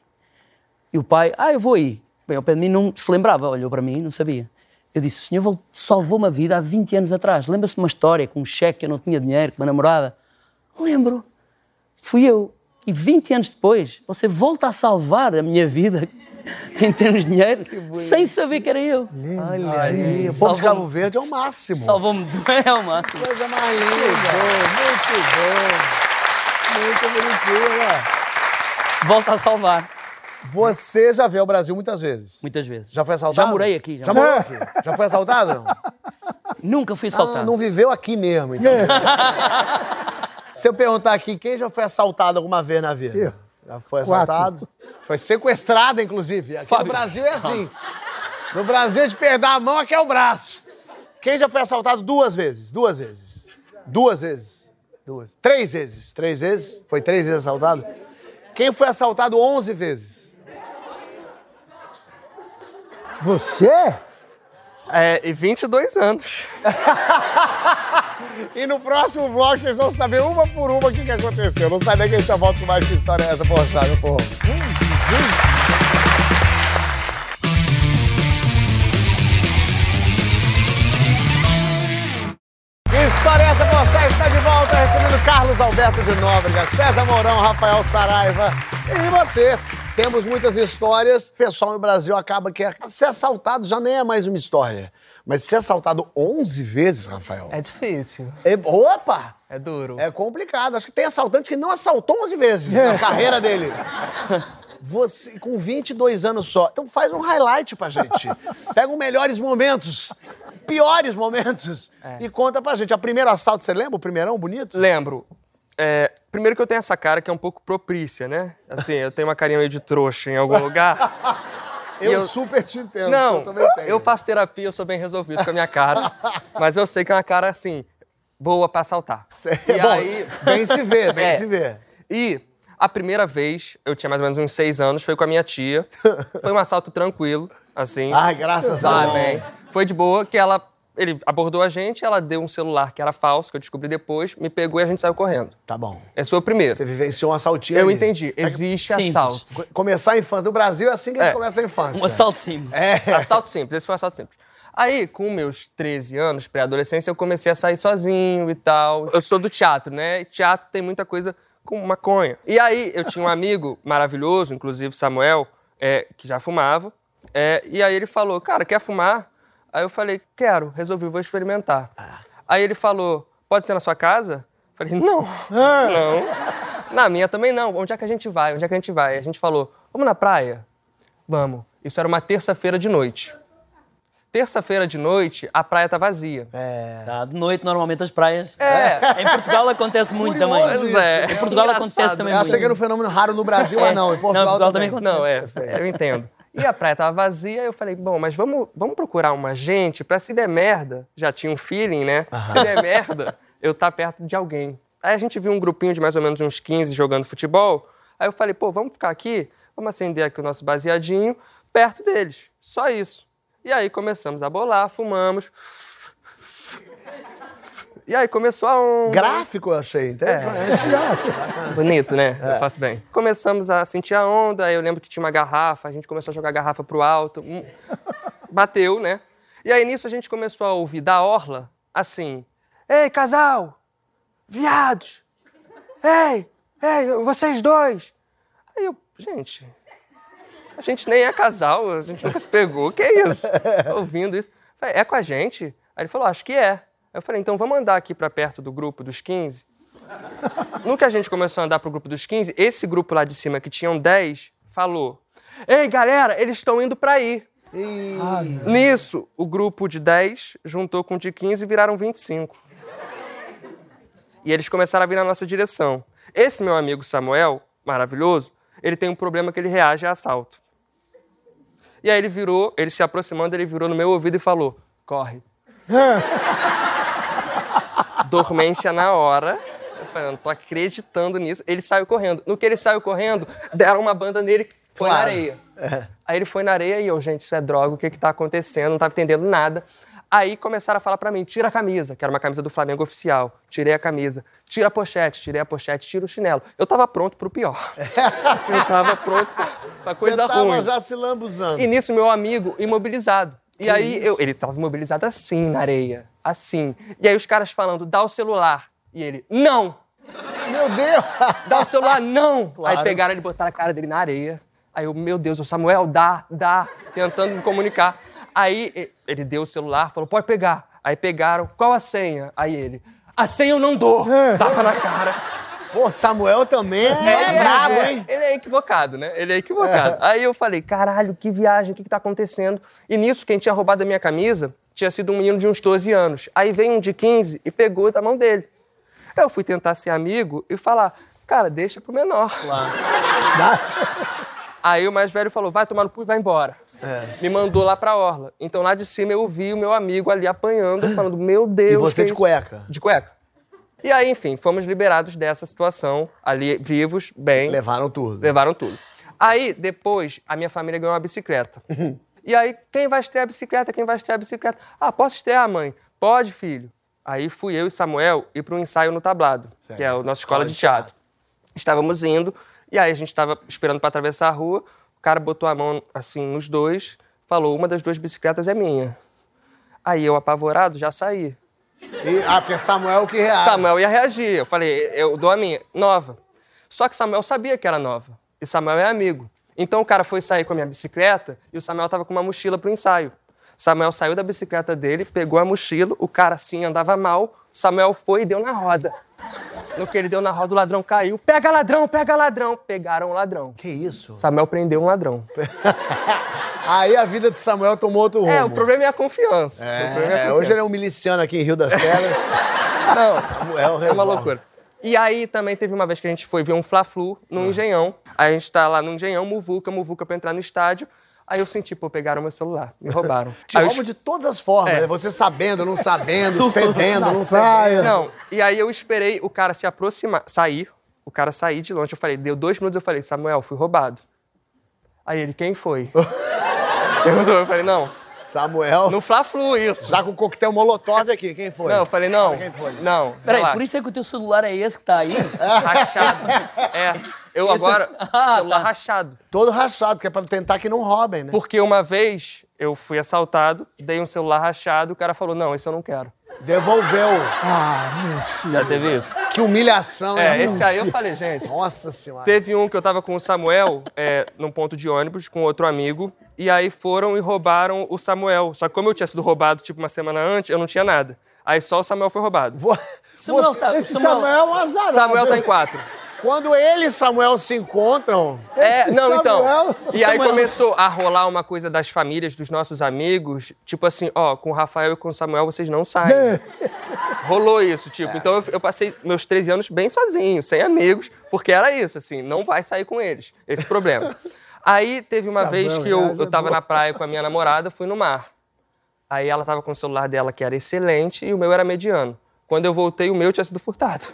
e o pai: Ah, eu vou aí. Bem, ao pé de mim não se lembrava, olhou para mim, não sabia. Eu disse: O senhor salvou-me a vida há 20 anos atrás. Lembra-se de uma história com um cheque, eu não tinha dinheiro, com uma namorada? Lembro. Fui eu. E 20 anos depois, você volta a salvar a minha vida em termos de dinheiro, sem saber que era eu. Olha aí, o povo de Cabo Verde é o máximo. Salvou-me é o máximo. Coisa mais linda. Muito bom. Muito bonitinho. Volta a salvar. Você já veio ao Brasil muitas vezes? Muitas vezes. Já foi assaltado? Já morei aqui. Já, Já morou aqui? Já foi assaltado? Nunca fui Ah, assaltado. não viveu aqui mesmo, então. Se eu perguntar aqui, quem já foi assaltado alguma vez na vida? Eu. Já foi Quatro. assaltado? Foi sequestrado, inclusive. Aqui Fábio. no Brasil é assim. No Brasil, de perder a mão, aqui é o braço. Quem já foi assaltado duas vezes? Duas vezes. Duas vezes. Duas. Três vezes. Três vezes? Foi três vezes assaltado? Quem foi assaltado onze vezes? Você? É, e 22 anos. E no próximo vlog vocês vão saber uma por uma o que, que aconteceu. Não sai daí que a gente já volta com mais que história essa, poxa, meu povo. História essa, poxa? Está de volta recebendo Carlos Alberto de Nóbrega, César Mourão, Rafael Saraiva e você. Temos muitas histórias. O pessoal no Brasil acaba que é- ser assaltado já nem é mais uma história. Mas ser assaltado 11 vezes, Rafael. É difícil. É, opa! É duro. É complicado. Acho que tem assaltante que não assaltou 11 vezes na carreira dele. Você, com 22 anos só. Então faz um highlight pra gente. Pega os melhores momentos, piores momentos e conta pra gente. A primeiro assalto, você lembra? O primeirão bonito? Lembro. É, primeiro que eu tenho essa cara que é um pouco propícia, né? Assim, eu tenho uma carinha meio de trouxa em algum lugar. Eu, eu- super te entendo. Não, eu também tenho. eu faço terapia, eu sou bem resolvido com a minha cara. mas eu sei que é uma cara, assim, boa pra assaltar. É bom, bem se vê, bem É. se vê. E a primeira vez, eu tinha mais ou menos uns seis anos, foi com a minha tia. Foi um assalto tranquilo, assim. Ai, graças a Deus. Amém. Foi de boa que ela. Ele abordou a gente, ela deu um celular que era falso, que eu descobri depois, me pegou e a gente saiu correndo. Tá bom. Esse foi o primeiro. Você vivenciou um assaltinho Eu ali. entendi. Existe Simples. assalto. Co- Começar a infância. No Brasil é assim que a gente É. começa a infância. Um assalto simples. É. Assalto simples, esse foi um assalto simples. Aí, com meus 13 anos, pré-adolescência, eu comecei a sair sozinho e tal. Eu sou do teatro, né? E teatro tem muita coisa com maconha. E aí, eu tinha um amigo maravilhoso, inclusive Samuel, é, que já fumava. é, e aí ele falou, cara, quer fumar? Aí eu falei, quero, resolvi, vou experimentar. Aí ele falou, pode ser na sua casa? Eu falei, não, não. Na minha também não. Onde é que a gente vai? Onde é que a gente vai? A gente falou, vamos na praia? Vamos. Isso era uma terça-feira de noite. Terça-feira de noite, a praia tá vazia. Tá, de noite, normalmente, as praias. É. Em Portugal acontece muito também. Pois é. Em Portugal acontece também Eu muito. achei que era um fenômeno raro no Brasil, mas não. Em Portugal, Não, em Portugal também. também Não, é, eu entendo. E a praia tava vazia, eu falei, bom, mas vamos, vamos procurar uma gente pra se der merda, já tinha um feeling, né? Se der merda, eu tá perto de alguém. Aí a gente viu um grupinho de mais ou menos uns 15 jogando futebol. Aí eu falei, pô, vamos ficar aqui, vamos acender aqui o nosso baseadinho perto deles. Só isso. E aí começamos a bolar, fumamos. E aí começou a onda. Gráfico eu achei interessante. Bonito, né? Eu faço bem. Começamos a sentir a onda, aí eu lembro que tinha uma garrafa, a gente começou a jogar a garrafa pro alto. hum, Bateu, né? E aí nisso a gente começou a ouvir da orla, assim: Ei, casal! Viados! Ei! Ei, vocês dois! Aí eu, gente, a gente nem é casal, a gente nunca se pegou, que é isso? Ouvindo isso. Falei, é com a gente? Aí ele falou, acho que é. Eu falei, então vamos andar aqui pra perto do grupo dos 15? No que a gente começou a andar pro grupo dos 15, esse grupo lá de cima, que tinham 10, falou: Ei, galera, eles estão indo pra aí. Nisso, o grupo de 10 juntou com o de 15 e viraram 25. E eles começaram a vir na nossa direção. Esse meu amigo Samuel, maravilhoso, ele tem um problema que ele reage a assalto. E aí ele virou, ele se aproximando, ele virou no meu ouvido e falou: corre. Dormência na hora. Eu falei, não tô acreditando nisso. Ele saiu correndo. No que ele saiu correndo, deram uma banda nele, foi na Claro. areia. Aí ele foi na areia e eu, gente, isso é droga, o que que tá acontecendo? Não tava entendendo nada. Aí começaram a falar pra mim, tira a camisa, que era uma camisa do Flamengo oficial. Tirei a camisa. Tira a pochete, tirei a pochete, tira o chinelo. Eu tava pronto pro pior. eu tava pronto pra coisa Você tava ruim. já se lambuzando. E nisso, meu amigo imobilizado. E aí, eu, ele tava imobilizado assim na areia. Assim. E aí, os caras falando, dá o celular. E ele, não! Meu Deus! Dá o celular, não! Claro. Aí pegaram ele e botaram a cara dele na areia. Aí eu, meu Deus, o Samuel, dá, dá, tentando me comunicar. Aí ele deu o celular, falou, pode pegar. Aí pegaram, qual a senha? Aí ele, a senha eu não dou. Tapa na cara. Pô, Samuel também é, brabo, é, hein? Ele é equivocado, né? Ele é equivocado. Aí eu falei, caralho, que viagem, o que, que tá acontecendo? E nisso, quem tinha roubado a minha camisa tinha sido um menino de uns 12 anos. Aí veio um de 15 e pegou da mão dele. Eu fui tentar ser amigo e falar, cara, deixa pro menor. Aí o mais velho falou, vai tomar no cu e vai embora. Me mandou lá pra orla. Então lá de cima eu vi o meu amigo ali apanhando, falando, meu Deus. E você de isso?" cueca? De cueca. E aí, enfim, fomos liberados dessa situação, ali vivos, bem, Levaram tudo. levaram tudo. Aí, depois, a minha família ganhou uma bicicleta. E aí, quem vai estrear a bicicleta? Quem vai estrear a bicicleta? Ah, posso estrear, mãe? Pode, filho. Aí fui eu e Samuel ir para um ensaio no tablado, que é a nossa escola de teatro. Estávamos indo, e aí a gente estava esperando para atravessar a rua, o cara botou a mão assim nos dois, falou: uma das duas bicicletas é minha. Aí eu, apavorado, já saí. E- ah, porque Samuel que reage. Samuel ia reagir. Eu falei, eu dou a minha, nova. Só que Samuel sabia que era nova. E Samuel é amigo. Então o cara foi sair com a minha bicicleta e o Samuel tava com uma mochila pro ensaio. Samuel saiu da bicicleta dele, pegou a mochila, o cara assim andava mal. Samuel foi e deu na roda. No que ele deu na roda, o ladrão caiu. Pega ladrão, pega ladrão. Pegaram o ladrão. Que isso? Samuel prendeu um ladrão. Aí a vida de Samuel tomou outro rumo. É, o problema é a confiança. o problema é a É, confiança. hoje ele é um miliciano aqui em Rio das Pedras. Não, Samuel É uma loucura. E aí também teve uma vez que a gente foi ver um Fla-Flu no Engenhão. Aí a gente tá lá no Engenhão, Muvuca, Muvuca pra entrar no estádio. Aí eu senti, pô, pegaram meu celular, me roubaram. Te Aí eu roubam de todas as formas, É. né? Você sabendo, não sabendo, cedendo, não cedendo. Não, e aí eu esperei o cara se aproximar, sair, o cara sair de longe. Eu falei, deu dois minutos, eu falei, Samuel, fui roubado. Aí ele, quem foi? Perguntou, eu falei, não, Samuel, no Fla-Flu isso. já com o coquetel molotov aqui, quem foi? Não, eu falei, não, Quem foi? não, Peraí, relaxa. por isso é que o teu celular é esse que tá aí? Rachado. É, eu Esse- agora, Ah, celular tá. rachado. Todo rachado, que é pra tentar que não roubem, né? Porque uma vez eu fui assaltado, dei um celular rachado, o cara falou, não, esse eu não quero. Devolveu. Ah, mentira. Já teve isso? Que humilhação, né? É, esse aí eu falei, gente. Nossa senhora. Teve um que eu tava com o Samuel é, num ponto de ônibus com outro amigo. E aí foram e roubaram o Samuel. Só que como eu tinha sido roubado, tipo, uma semana antes, eu não tinha nada. Aí só o Samuel foi roubado. Samuel, Você- tá- Esse Samuel- Samuel é um azarado. Samuel tá em quatro. Quando ele e Samuel se encontram, É, não, então. Samuel- E aí Samuel- começou a rolar uma coisa das famílias, dos nossos amigos. Tipo assim, ó, com o Rafael e com o Samuel vocês não saem. Rolou isso, tipo. Então eu, eu passei meus 13 anos bem sozinho, sem amigos, porque era isso, assim, não vai sair com eles. Esse problema. Aí teve uma Samuel vez que eu, eu tava na praia com a minha namorada, fui no mar. Aí ela tava com o celular dela, que era excelente, e o meu era mediano. Quando eu voltei, o meu tinha sido furtado.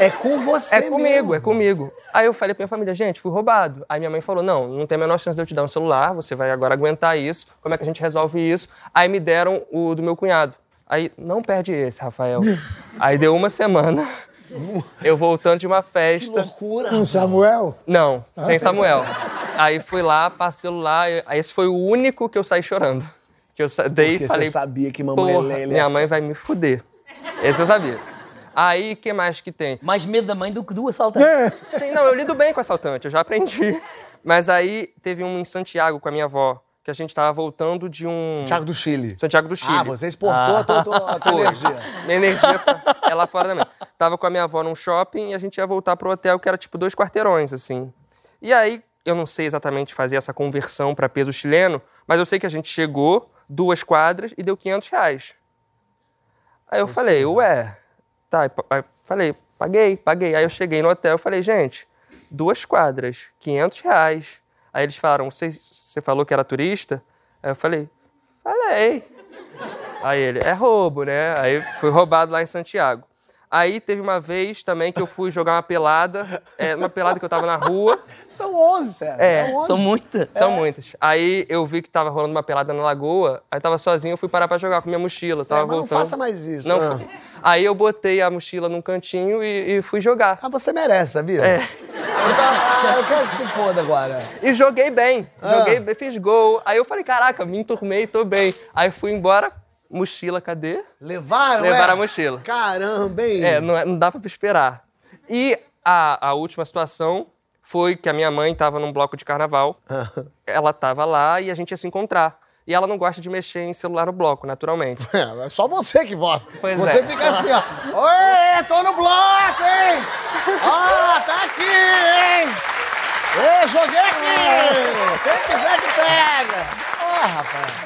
É com você É comigo, mesmo. é comigo. Aí eu falei pra minha família, gente, fui roubado. Aí minha mãe falou, não, não tem a menor chance de eu te dar um celular, você vai agora aguentar isso, como é que a gente resolve isso? Aí me deram o do meu cunhado. Aí, não perde esse, Rafael. Aí deu uma semana, eu voltando de uma festa. Loucura. Com Samuel? Não, sem Samuel. Aí fui lá, passei o celular, aí esse foi o único que eu saí chorando. Que eu sa- dei Porque e falei, você sabia que mamãe porra, Helena... minha mãe vai me fuder. Esse eu sabia. Aí, o que mais que tem? Mais medo da mãe do que do assaltante. Sim, não, eu lido bem com assaltante, eu já aprendi. Mas aí teve um em Santiago com a minha avó, que a gente tava voltando de um. Thiago do Chile. Santiago do Chile. Ah, você exportou a tua, a tua energia. Minha energia é lá fora também. Tava com a minha avó num shopping e a gente ia voltar pro hotel, que era tipo dois quarteirões, assim. E aí, eu não sei exatamente fazer essa conversão para peso chileno, mas eu sei que a gente chegou, duas quadras, e deu 500 reais. Aí eu falei, ué, tá. Aí falei, paguei, paguei. Aí eu cheguei no hotel e falei, gente, duas quadras, 500 reais. Aí eles falaram, você falou que era turista? Aí eu falei, falei. Aí ele, é roubo, né? Aí fui roubado lá em Santiago. Aí teve uma vez também que eu fui jogar uma pelada, é, uma pelada que eu tava na rua. São 11, sério. É, São 11. São muitas. São muitas. Aí eu vi que tava rolando uma pelada na lagoa, aí tava sozinho, eu fui parar pra jogar com minha mochila, tava É, mas não voltando. faça mais isso. Não, Ah. fui. Aí eu botei a mochila num cantinho e, e fui jogar. Ah, você merece, sabia? É. Ah, eu quero que se foda agora. E joguei bem. Ah. Joguei bem, fiz gol. Aí eu falei, caraca, me enturmei, tô bem. Aí fui embora, mochila, cadê? Levaram, Levaram é? a mochila. Caramba, hein? É, não, é- não dá pra esperar. E a, a última situação foi que a minha mãe estava num bloco de carnaval. ela estava lá e a gente ia se encontrar. E ela não gosta de mexer em celular no bloco, naturalmente. É, é só você que gosta. Pois você é. fica assim, ó. Oi, tô no bloco, hein? Ó, tá aqui, hein? Ei, joguei aqui! Quem quiser que pega! Ó, rapaz.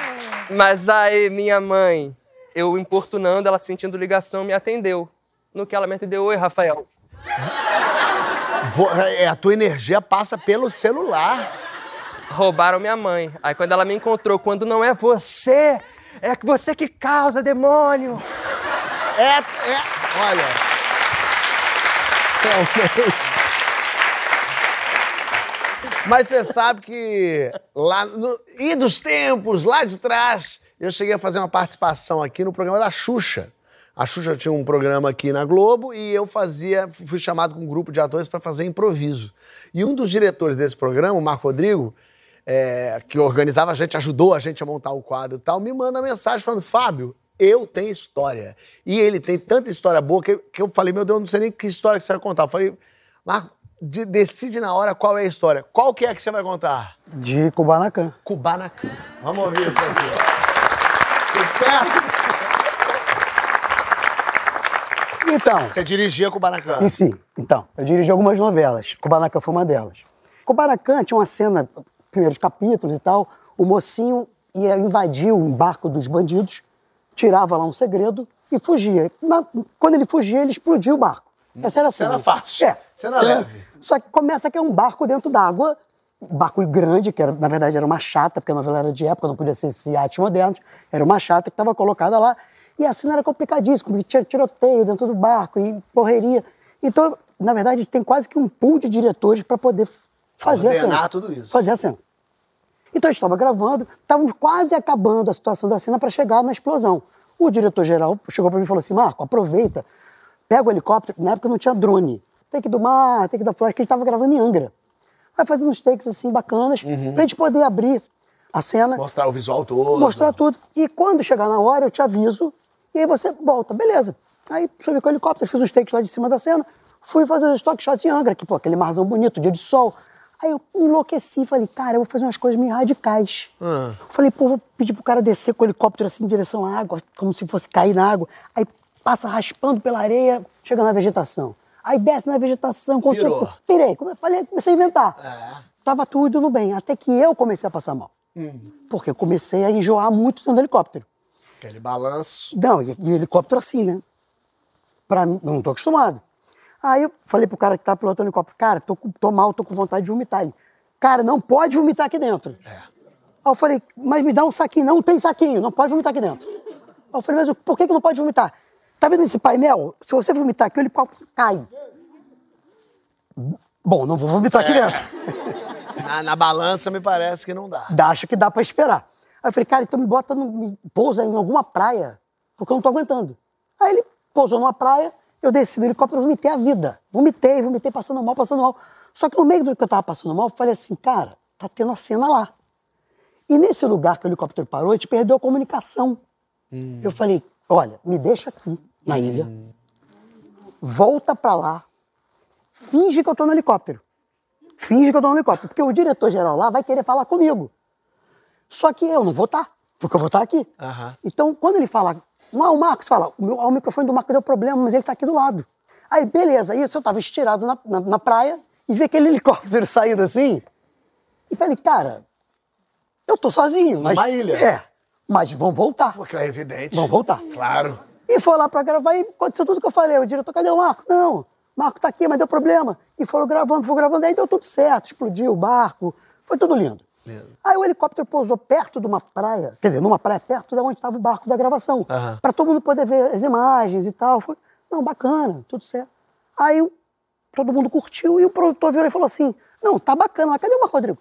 Mas aí minha mãe, eu importunando, ela sentindo ligação, me atendeu. No que ela me atendeu, oi, Rafael. É, a tua energia passa pelo celular. Roubaram minha mãe. Aí quando ela me encontrou, quando não é você, é você que causa, demônio. É, é. Olha. Realmente. Mas você sabe que lá no. E dos tempos, lá de trás, eu cheguei a fazer uma participação aqui no programa da Xuxa. A Xuxa tinha um programa aqui na Globo e eu fazia, fui chamado com um grupo de atores para fazer improviso. E um dos diretores desse programa, o Marco Rodrigo, é, que organizava a gente, ajudou a gente a montar o quadro e tal, me manda mensagem falando: Fábio, eu tenho história. E ele tem tanta história boa que, eu falei: Meu Deus, não sei nem que história que você vai contar. Eu falei: Marco, de- decide na hora qual é a história. Qual que é que você vai contar? De Kubanacan. Kubanacan. Vamos ouvir isso aqui. Tudo certo? Então, Você dirigia Kubanacan. e sim, então, eu dirigi algumas novelas. Kubanacan foi uma delas. Kubanacan tinha uma cena, primeiros capítulos e tal, o mocinho ia invadir um barco dos bandidos, tirava lá um segredo e fugia. Na- quando ele fugia, ele explodia o barco. Essa era a cena. Cena fácil. É. Cena leve. Só que começa que é um barco dentro d'água, barco grande, que era, na verdade era uma chata, porque a novela era de época, não podia ser esse arte moderno, era uma chata que estava colocada lá. E a cena era complicadíssima, porque tinha tiroteio dentro do barco e correria. Então, na verdade, tem quase que um pool de diretores para poder fazer a cena. tudo isso. Fazer a cena. Então a gente estava gravando, estávamos quase acabando a situação da cena para chegar na explosão. O diretor-geral chegou para mim e falou assim: Marco, aproveita, pega o helicóptero. Na época não tinha drone. Tem que ir do mar, tem que ir da floresta, que a gente estava gravando em Angra. Vai fazendo uns takes assim bacanas, Uhum. para a gente poder abrir a cena, Mostrar o visual todo. mostrar tudo. E quando chegar na hora, eu te aviso, e aí você volta, beleza. Aí subi com o helicóptero, fiz uns takes lá de cima da cena, fui fazer os stock shots em Angra, que, pô, aquele marzão bonito, dia de sol. Aí eu enlouqueci, falei, cara, eu vou fazer umas coisas meio radicais. Falei, pô, vou pedir pro cara descer com o helicóptero assim em direção à água, como se fosse cair na água. Aí passa raspando pela areia, chega na vegetação. Aí desce na vegetação, como Pirou. fosse... Pirei, come- falei, comecei a inventar. Tava tudo no bem, até que eu comecei a passar mal. Porque eu comecei a enjoar muito dentro do helicóptero. Aquele balanço. Não, e, e helicóptero assim, né? Pra mim, não tô acostumado. Aí eu falei pro cara que tá pilotando o helicóptero, cara, tô, tô mal, tô com vontade de vomitar. Ele, cara, não pode vomitar aqui dentro. Aí eu falei, mas me dá um saquinho. Não tem saquinho, não pode vomitar aqui dentro. Aí eu falei, mas por que, que não pode vomitar? Tá vendo esse painel? Se você vomitar aqui, o helicóptero cai. Bom, não vou vomitar aqui dentro. Na, na balança me parece que não dá. Dá, acho que dá pra esperar. Aí eu falei, cara, então me bota, no, me pousa em alguma praia, porque eu não tô aguentando. Aí ele pousou numa praia, eu desci do helicóptero, vomitei a vida. Vomitei, vomitei, passando mal, passando mal. Só que no meio do que eu tava passando mal, eu falei assim, cara, tá tendo a cena lá. E nesse lugar que o helicóptero parou, a gente perdeu a comunicação. Eu falei, olha, me deixa aqui, na ilha, volta pra lá, finge que eu tô no helicóptero. Finge que eu tô no helicóptero, porque o diretor-geral lá vai querer falar comigo. Só que eu não vou estar, porque eu vou estar aqui. Então, quando ele fala, não, o Marcos fala, o, meu, o microfone do Marcos deu problema, mas ele tá aqui do lado. Aí, beleza, isso eu tava estirado na, na, na praia e vi aquele helicóptero saindo assim. E falei, cara, eu tô sozinho. Mas, Numa ilha. É, mas vamos voltar. Porque é evidente. Vamos voltar. Claro. E foi lá pra gravar e aconteceu tudo que eu falei. O diretor, cadê o Marco? Não, Marco tá aqui, mas deu problema. E foram gravando, foram gravando, aí deu tudo certo, explodiu o barco, foi tudo lindo. Aí o helicóptero pousou perto de uma praia, quer dizer, numa praia perto de onde estava o barco da gravação, Aham. Pra todo mundo poder ver as imagens e tal. Foi, não, bacana, tudo certo. Aí todo mundo curtiu e o produtor virou e falou assim: Não, tá bacana, mas cadê o Marco Rodrigo?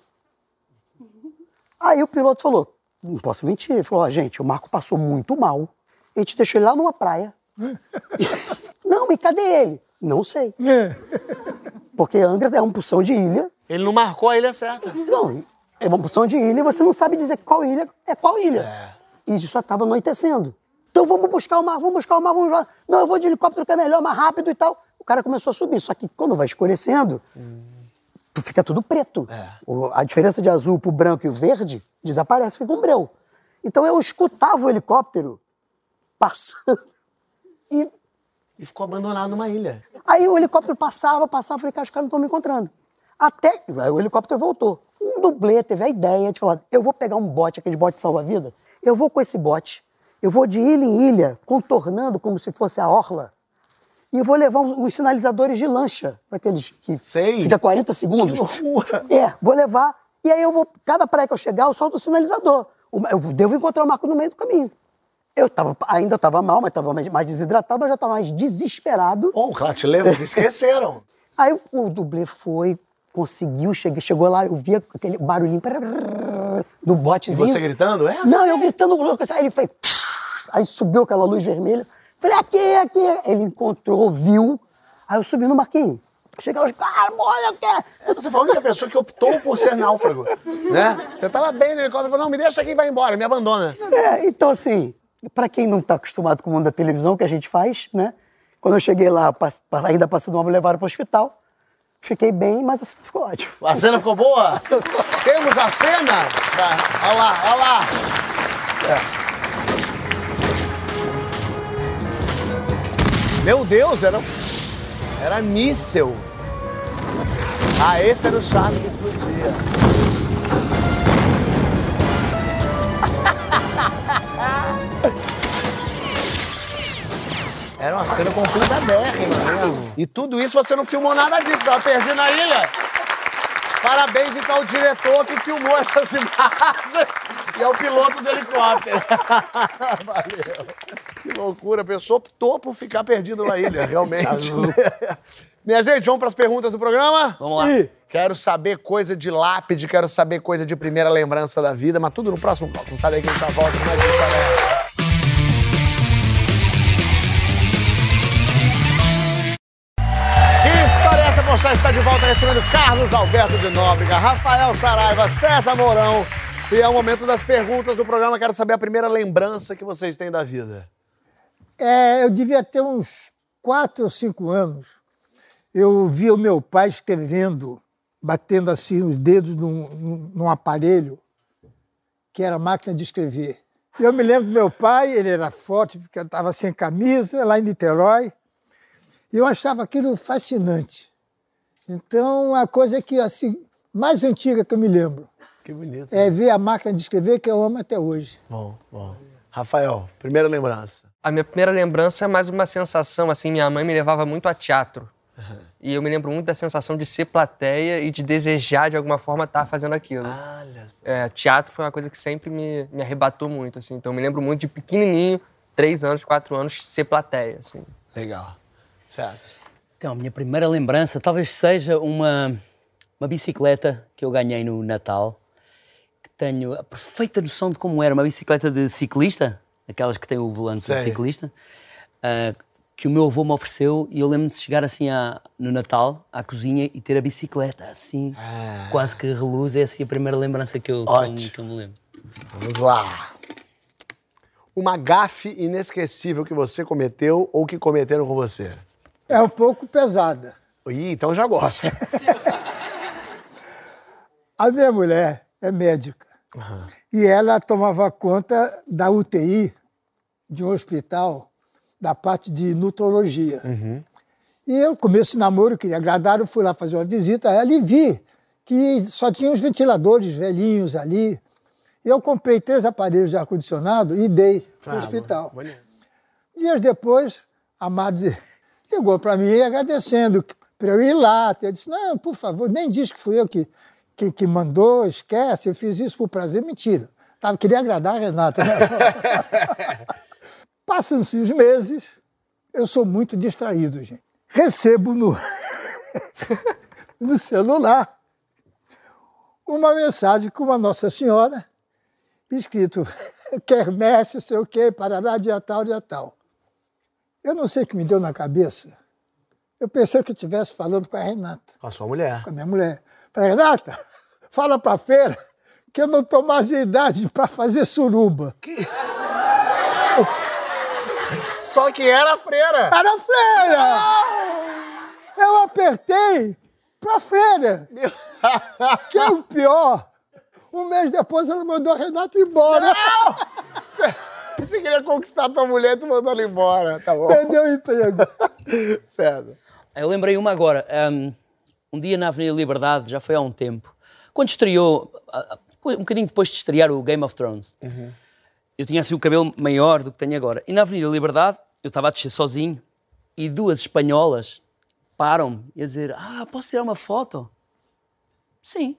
Aí o piloto falou: Não posso mentir. Ele falou: ó, gente, o Marco passou muito mal. A gente deixou ele lá numa praia. não, e cadê ele? Não sei. Porque Angra é uma porção de ilha. Ele não marcou a ilha certa. Não, é uma porção de ilha e você não sabe dizer qual ilha é qual ilha. E já estava anoitecendo. Então vamos buscar o mar, vamos buscar o mar, vamos lá. Não, eu vou de helicóptero que é melhor, mais rápido e tal. cara começou a subir. Só que quando vai escurecendo, tu fica tudo preto. O- a diferença de azul pro branco e o verde desaparece, fica um breu. Então eu escutava o helicóptero passando. E E ficou abandonado numa ilha. aí o helicóptero passava, passava, falei, cara, os caras não estão me encontrando. Até aí o helicóptero voltou. Um dublê teve a ideia de falar: eu vou pegar um bote, aquele bote salva-vida, eu vou com esse bote, eu vou de ilha em ilha, contornando como se fosse a orla, e vou levar uns uns sinalizadores de lancha, aqueles que Sei. fica 40 segundos. Que loucura. É, vou levar, e aí eu vou, cada praia que eu chegar, eu solto o sinalizador. Eu devo encontrar o Marco no meio do caminho. Eu tava, ainda estava mal, mas estava mais, mais desidratado, mas já estava mais desesperado. Bom, claro, te lembro, esqueceram. Aí o dublê foi, conseguiu, cheguei, chegou lá, eu via aquele barulhinho do E botezinho. você gritando? É? Não, eu gritando louco, aí ele foi. Aí subiu aquela luz vermelha. Falei, aqui, aqui. Ele encontrou, viu. Aí eu subi no barquinho. Cheguei os caras, olha o que. Você foi a única pessoa que optou por ser náufrago, né? Você tava bem no helicóptero e falou, não, me deixa aqui e vai embora, me abandona. É, então assim, pra quem não tá acostumado com o mundo da televisão, que a gente faz, né? Quando eu cheguei lá, ainda passando mal, me levaram pro hospital. Fiquei bem, mas assim ficou ótimo. A cena ficou boa? Temos a cena? Olha lá, olha lá. É. Meu Deus, era, era míssel. Ah, esse era o charme que explodia. Era uma cena complicadérrima mesmo. E tudo isso você não filmou nada disso, tava perdido na ilha. Parabéns, então, ao diretor que filmou essas imagens e ao piloto do helicóptero. Valeu. Que loucura, a pessoa optou por ficar perdido na ilha, realmente. Minha gente, vamos para as perguntas do programa? Vamos lá. Ih, Quero saber coisa de lápide, quero saber coisa de primeira lembrança da vida, mas tudo no próximo bloco. Não sai daí que a gente já volta com mais. Que história é essa? Poxa, está de volta recebendo Carlos Alberto de Nóbrega, Rafael Saraiva, César Mourão. E é o momento das perguntas do programa. Quero saber a primeira lembrança que vocês têm da vida. É, eu devia ter uns quatro ou cinco anos. Eu via o meu pai escrevendo, batendo assim os dedos num, num- aparelho que era máquina de escrever. Eu me lembro do meu pai, ele era forte, estava sem camisa, lá em Niterói. E eu achava aquilo fascinante. Então, a coisa que assim mais antiga que eu me lembro Que bonito. é ver a máquina de escrever que eu amo até hoje. Bom, bom. Rafael, primeira lembrança. A minha primeira lembrança é mais uma sensação, assim, minha mãe me levava muito a teatro. E eu me lembro muito da sensação de ser plateia e de desejar, de alguma forma, estar fazendo aquilo. Olha só. É, teatro foi uma coisa que sempre me, me arrebatou muito, assim. Então eu me lembro muito de pequenininho, três anos, quatro anos, ser plateia, assim. Legal. César. Então, a minha primeira lembrança talvez seja uma, uma bicicleta que eu ganhei no Natal, que tenho a perfeita noção de como era uma bicicleta de ciclista, aquelas que têm o volante de ciclista, ah, que o meu avô me ofereceu e eu lembro-me de chegar assim à- no Natal à cozinha e ter a bicicleta assim, quase que reluz. É assim a primeira lembrança que eu, que eu, Ótimo. que eu me lembro. Vamos lá. Uma gafe inesquecível que você cometeu ou que cometeram com você. É um pouco pesada. Ih, então já gosto. A minha mulher é médica e ela tomava conta da UTI de um hospital da parte de nutrologia. E eu, começo de namoro, queria agradar, eu fui lá fazer uma visita a ela e vi que só tinha uns ventiladores velhinhos ali. E eu comprei três aparelhos de ar-condicionado e dei para o hospital. bonito. Dias depois, a Madre ligou para mim agradecendo para eu ir lá. Eu disse, não, por favor, nem diz que fui eu que, que, que mandou, esquece, eu fiz isso por prazer. Mentira. Tava, queria agradar a Renata. Né? Passam-se os meses, eu sou muito distraído, gente. Recebo no, no celular uma mensagem com uma Nossa Senhora, escrito quermesse, sei o quê, parará, dia tal, dia tal. Eu não sei o que me deu na cabeça. Eu pensei que estivesse falando com a Renata, Com a sua mulher. com a minha mulher. Falei, Renata, fala pra feira que eu não tô mais em idade para fazer suruba. Só que era a freira. Era feira! Eu apertei pra freira, que é o pior. Um mês depois ela mandou a Renata embora. Você, você queria conquistar tua mulher, tu mandou ela embora. Tá bom. Perdeu o emprego. César. Eu lembrei uma agora. Um, um dia na Avenida Liberdade, já foi há um tempo, quando estreou, ah, ah, depois- um bocadinho depois de estrear o Game of Thrones, eu tinha assim o cabelo maior do que tenho agora. E na Avenida Liberdade, eu estava a descer sozinho e duas espanholas param-me e a dizer: Ah, posso tirar uma foto? Sim.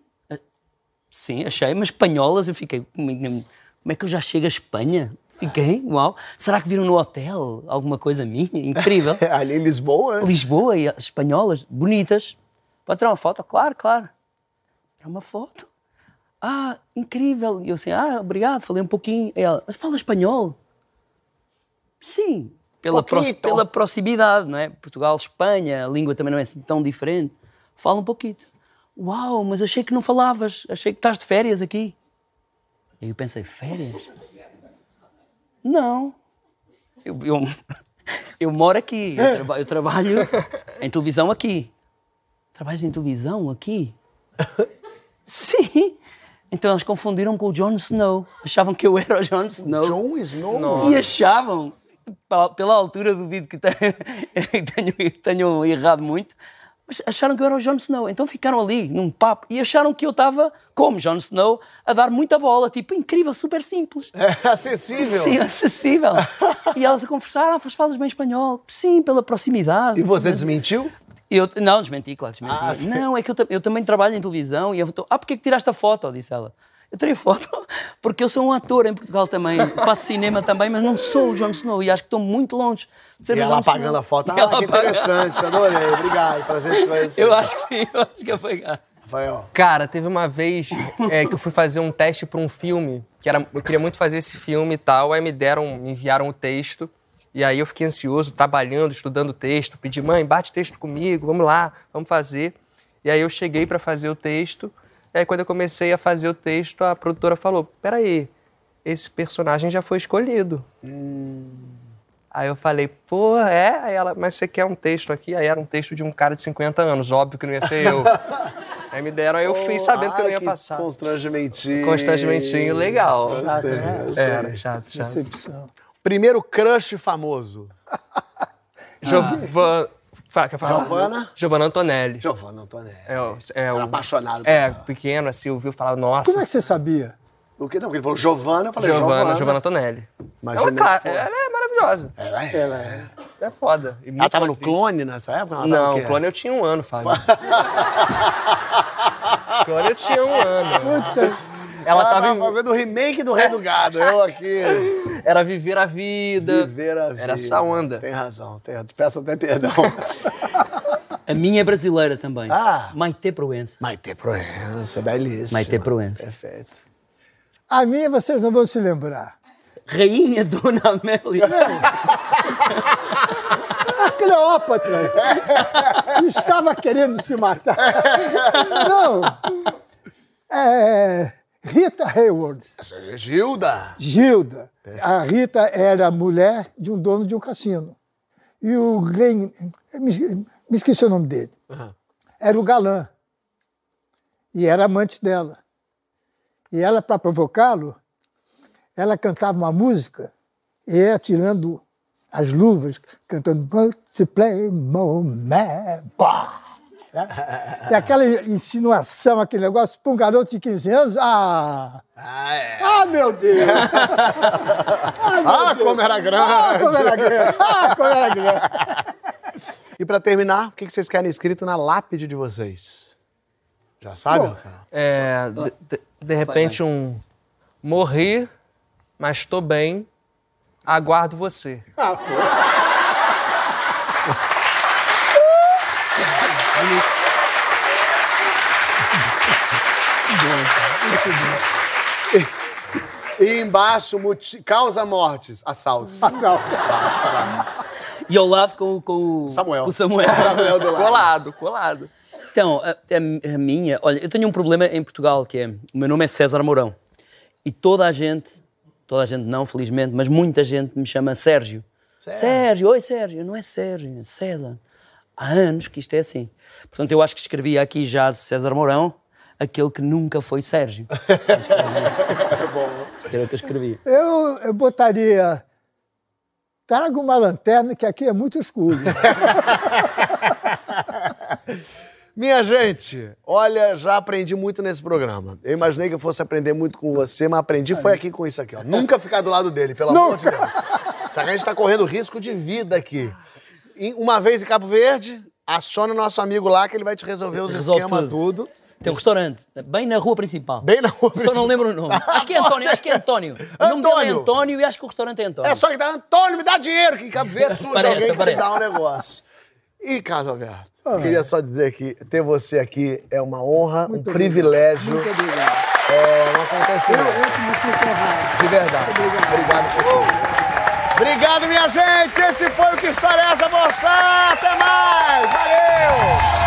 Sim, achei, mas espanholas eu fiquei. Como é- como é que eu já chego à Espanha? Fiquei, uau. Será que viram no hotel alguma coisa minha? Incrível. Ali em Lisboa, né? Lisboa e as espanholas, bonitas. Pode tirar uma foto? Claro, claro. Tirar uma foto. Ah, incrível. E eu assim, ah, obrigado, falei um pouquinho. E ela, mas fala espanhol? Sim, pela, prox- Pouquito. pela proximidade, não é? Portugal, Espanha, a língua também não é assim tão diferente. Fala um pouquinho. Uau, mas achei que não falavas, achei que estás de férias aqui. E eu pensei, férias? Não. Eu, eu, eu moro aqui, eu, traba- eu trabalho em televisão aqui. Trabalhas em televisão aqui? Sim. Então eles confundiram com o Jon Snow. Achavam que eu era o Jon Snow. Jon Snow. E achavam, pela, altura, duvido que tenha- tenham, tenham errado muito, mas acharam que eu era o Jon Snow. Então ficaram ali, num papo, e acharam que eu estava, como Jon Snow, a dar muita bola. Tipo, incrível, super simples. É acessível. Sim, acessível. e elas a conversar, ah, faz- falas bem espanhol. Sim, pela proximidade. E você desmentiu? Eu, não, desmenti, claro, desmenti. Ah, não, é que eu, eu também trabalho em televisão e eu tô, ah, porquê que tiraste a foto? Disse ela. Eu tirei foto porque eu sou um ator em Portugal também. Faço cinema também, mas não sou o Jon Snow e acho que estou muito longe de ser E o ela Jon Snow. apagando a foto. Ela Ah, que apaga- interessante. Adorei. Obrigado. Prazer te conhecer. Eu acho que sim, eu acho que ia pegar. Rafael. Cara, teve uma vez é, que eu fui fazer um teste para um filme, que era, eu queria muito fazer esse filme e tal, aí me deram, me enviaram o texto, e aí eu fiquei ansioso, trabalhando, estudando o texto, pedi, mãe, bate texto comigo, vamos lá, vamos fazer. E aí eu cheguei para fazer o texto, e aí quando eu comecei a fazer o texto, a produtora falou, peraí, esse personagem já foi escolhido. Aí eu falei, pô, é? Aí ela, mas você quer um texto aqui? Aí era um texto de um cara de 50 anos, óbvio que não ia ser eu. aí me deram, aí eu fui sabendo que eu não ia passar. Constrangimentinho. Constrangementinho, legal. Gostei, né? gostei. É, chato, chato. Decepção. Primeiro crush famoso. Giovanna. Fala, quer falar? Giovanna? Giovanna Antonelli. Giovanna Antonelli. É, o- é, Era o- apaixonado por É, ela. pequeno, assim, ouviu falar, nossa. Como é que você sabia? O que não? Porque ele falou Giovanna, eu falei Giovanna. Giovanna, Giovanna Antonelli. Imagina ela, é que fosse. ela é maravilhosa. Ela é. Ela é. É foda. E Ela muito tava no atriz. clone nessa época? Ela tava o Não, quê? clone eu tinha um ano, Fábio. clone eu tinha um ano. Ela Ela tava tava em... fazendo o remake do Rei do Gado. Eu aqui. Era viver a vida. Viver a vida. Era essa onda. Tem razão. Tem... Peço até perdão. A minha é brasileira também. Ah. Maite Proença. Maite Proença, belíssima. Maite Proença. Perfeito. A minha vocês não vão se lembrar. Rainha Dona Amélia. A Cleópatra estava querendo se matar. Não. É, Rita Hayward, Gilda. Gilda. A Rita era mulher de um dono de um cassino. E o Glenn, me, esqueci o nome dele. Era o galã. E era amante dela. E ela, para provocá-lo, ela cantava uma música e ia tirando as luvas, cantando Multiplay Moment. Né? E aquela insinuação, aquele negócio, para um garoto de 15 anos, ah! Ah, é. Ah, meu Deus! Ah, como era Ah, grande. como era grande! Ah, como era grande! E pra terminar, o que que vocês querem escrito na lápide de vocês? Já sabe, Bom? É, de, de- repente um morri, mas tô bem, aguardo você. Ah, pô. E embaixo, causa mortes, assalto. E ao lado com, com, o- Samuel. com o Samuel. Samuel do lado. Colado, colado. Então, a, a- a minha, olha, eu tenho um problema em Portugal que é, o meu nome é César Mourão e toda a gente, toda a gente não, felizmente, mas muita gente me chama Sérgio. Sérgio, oi Sérgio, não é Sérgio, é César. há anos que isto é assim. Portanto, eu acho que escrevia aqui já César Mourão, aquele que nunca foi Sérgio. Era o que eu escrevia. Eu, botaria. Traga uma lanterna, que aqui é muito escuro. Minha gente, olha, já aprendi muito nesse programa. Eu imaginei que eu fosse aprender muito com você, mas aprendi foi aqui com isso aqui, ó. Nunca ficar do lado dele, pelo amor de Nunca. Deus. Só que a gente tá correndo risco de vida aqui. E uma vez em Cabo Verde, aciona o nosso amigo lá que ele vai te resolver os Resolve esquemas, tudo. tudo. Tem um restaurante, bem na rua principal. Bem na rua Só não lembro o nome. Acho que é António, acho que é António. O nome dele é António. António e acho que o restaurante é António. É só que dá, Antônio, me dá dinheiro, que em Cabo Verde surge Parece, alguém que te dá um negócio. E, Carlos Alberto, queria só dizer que ter você aqui é uma honra, um Muito privilégio. Muito obrigado. É um acontecimento. Eu. De verdade. Obrigado. por tudo. Obrigado, minha gente. Esse foi o Que História é essa, moça? Até mais. Valeu.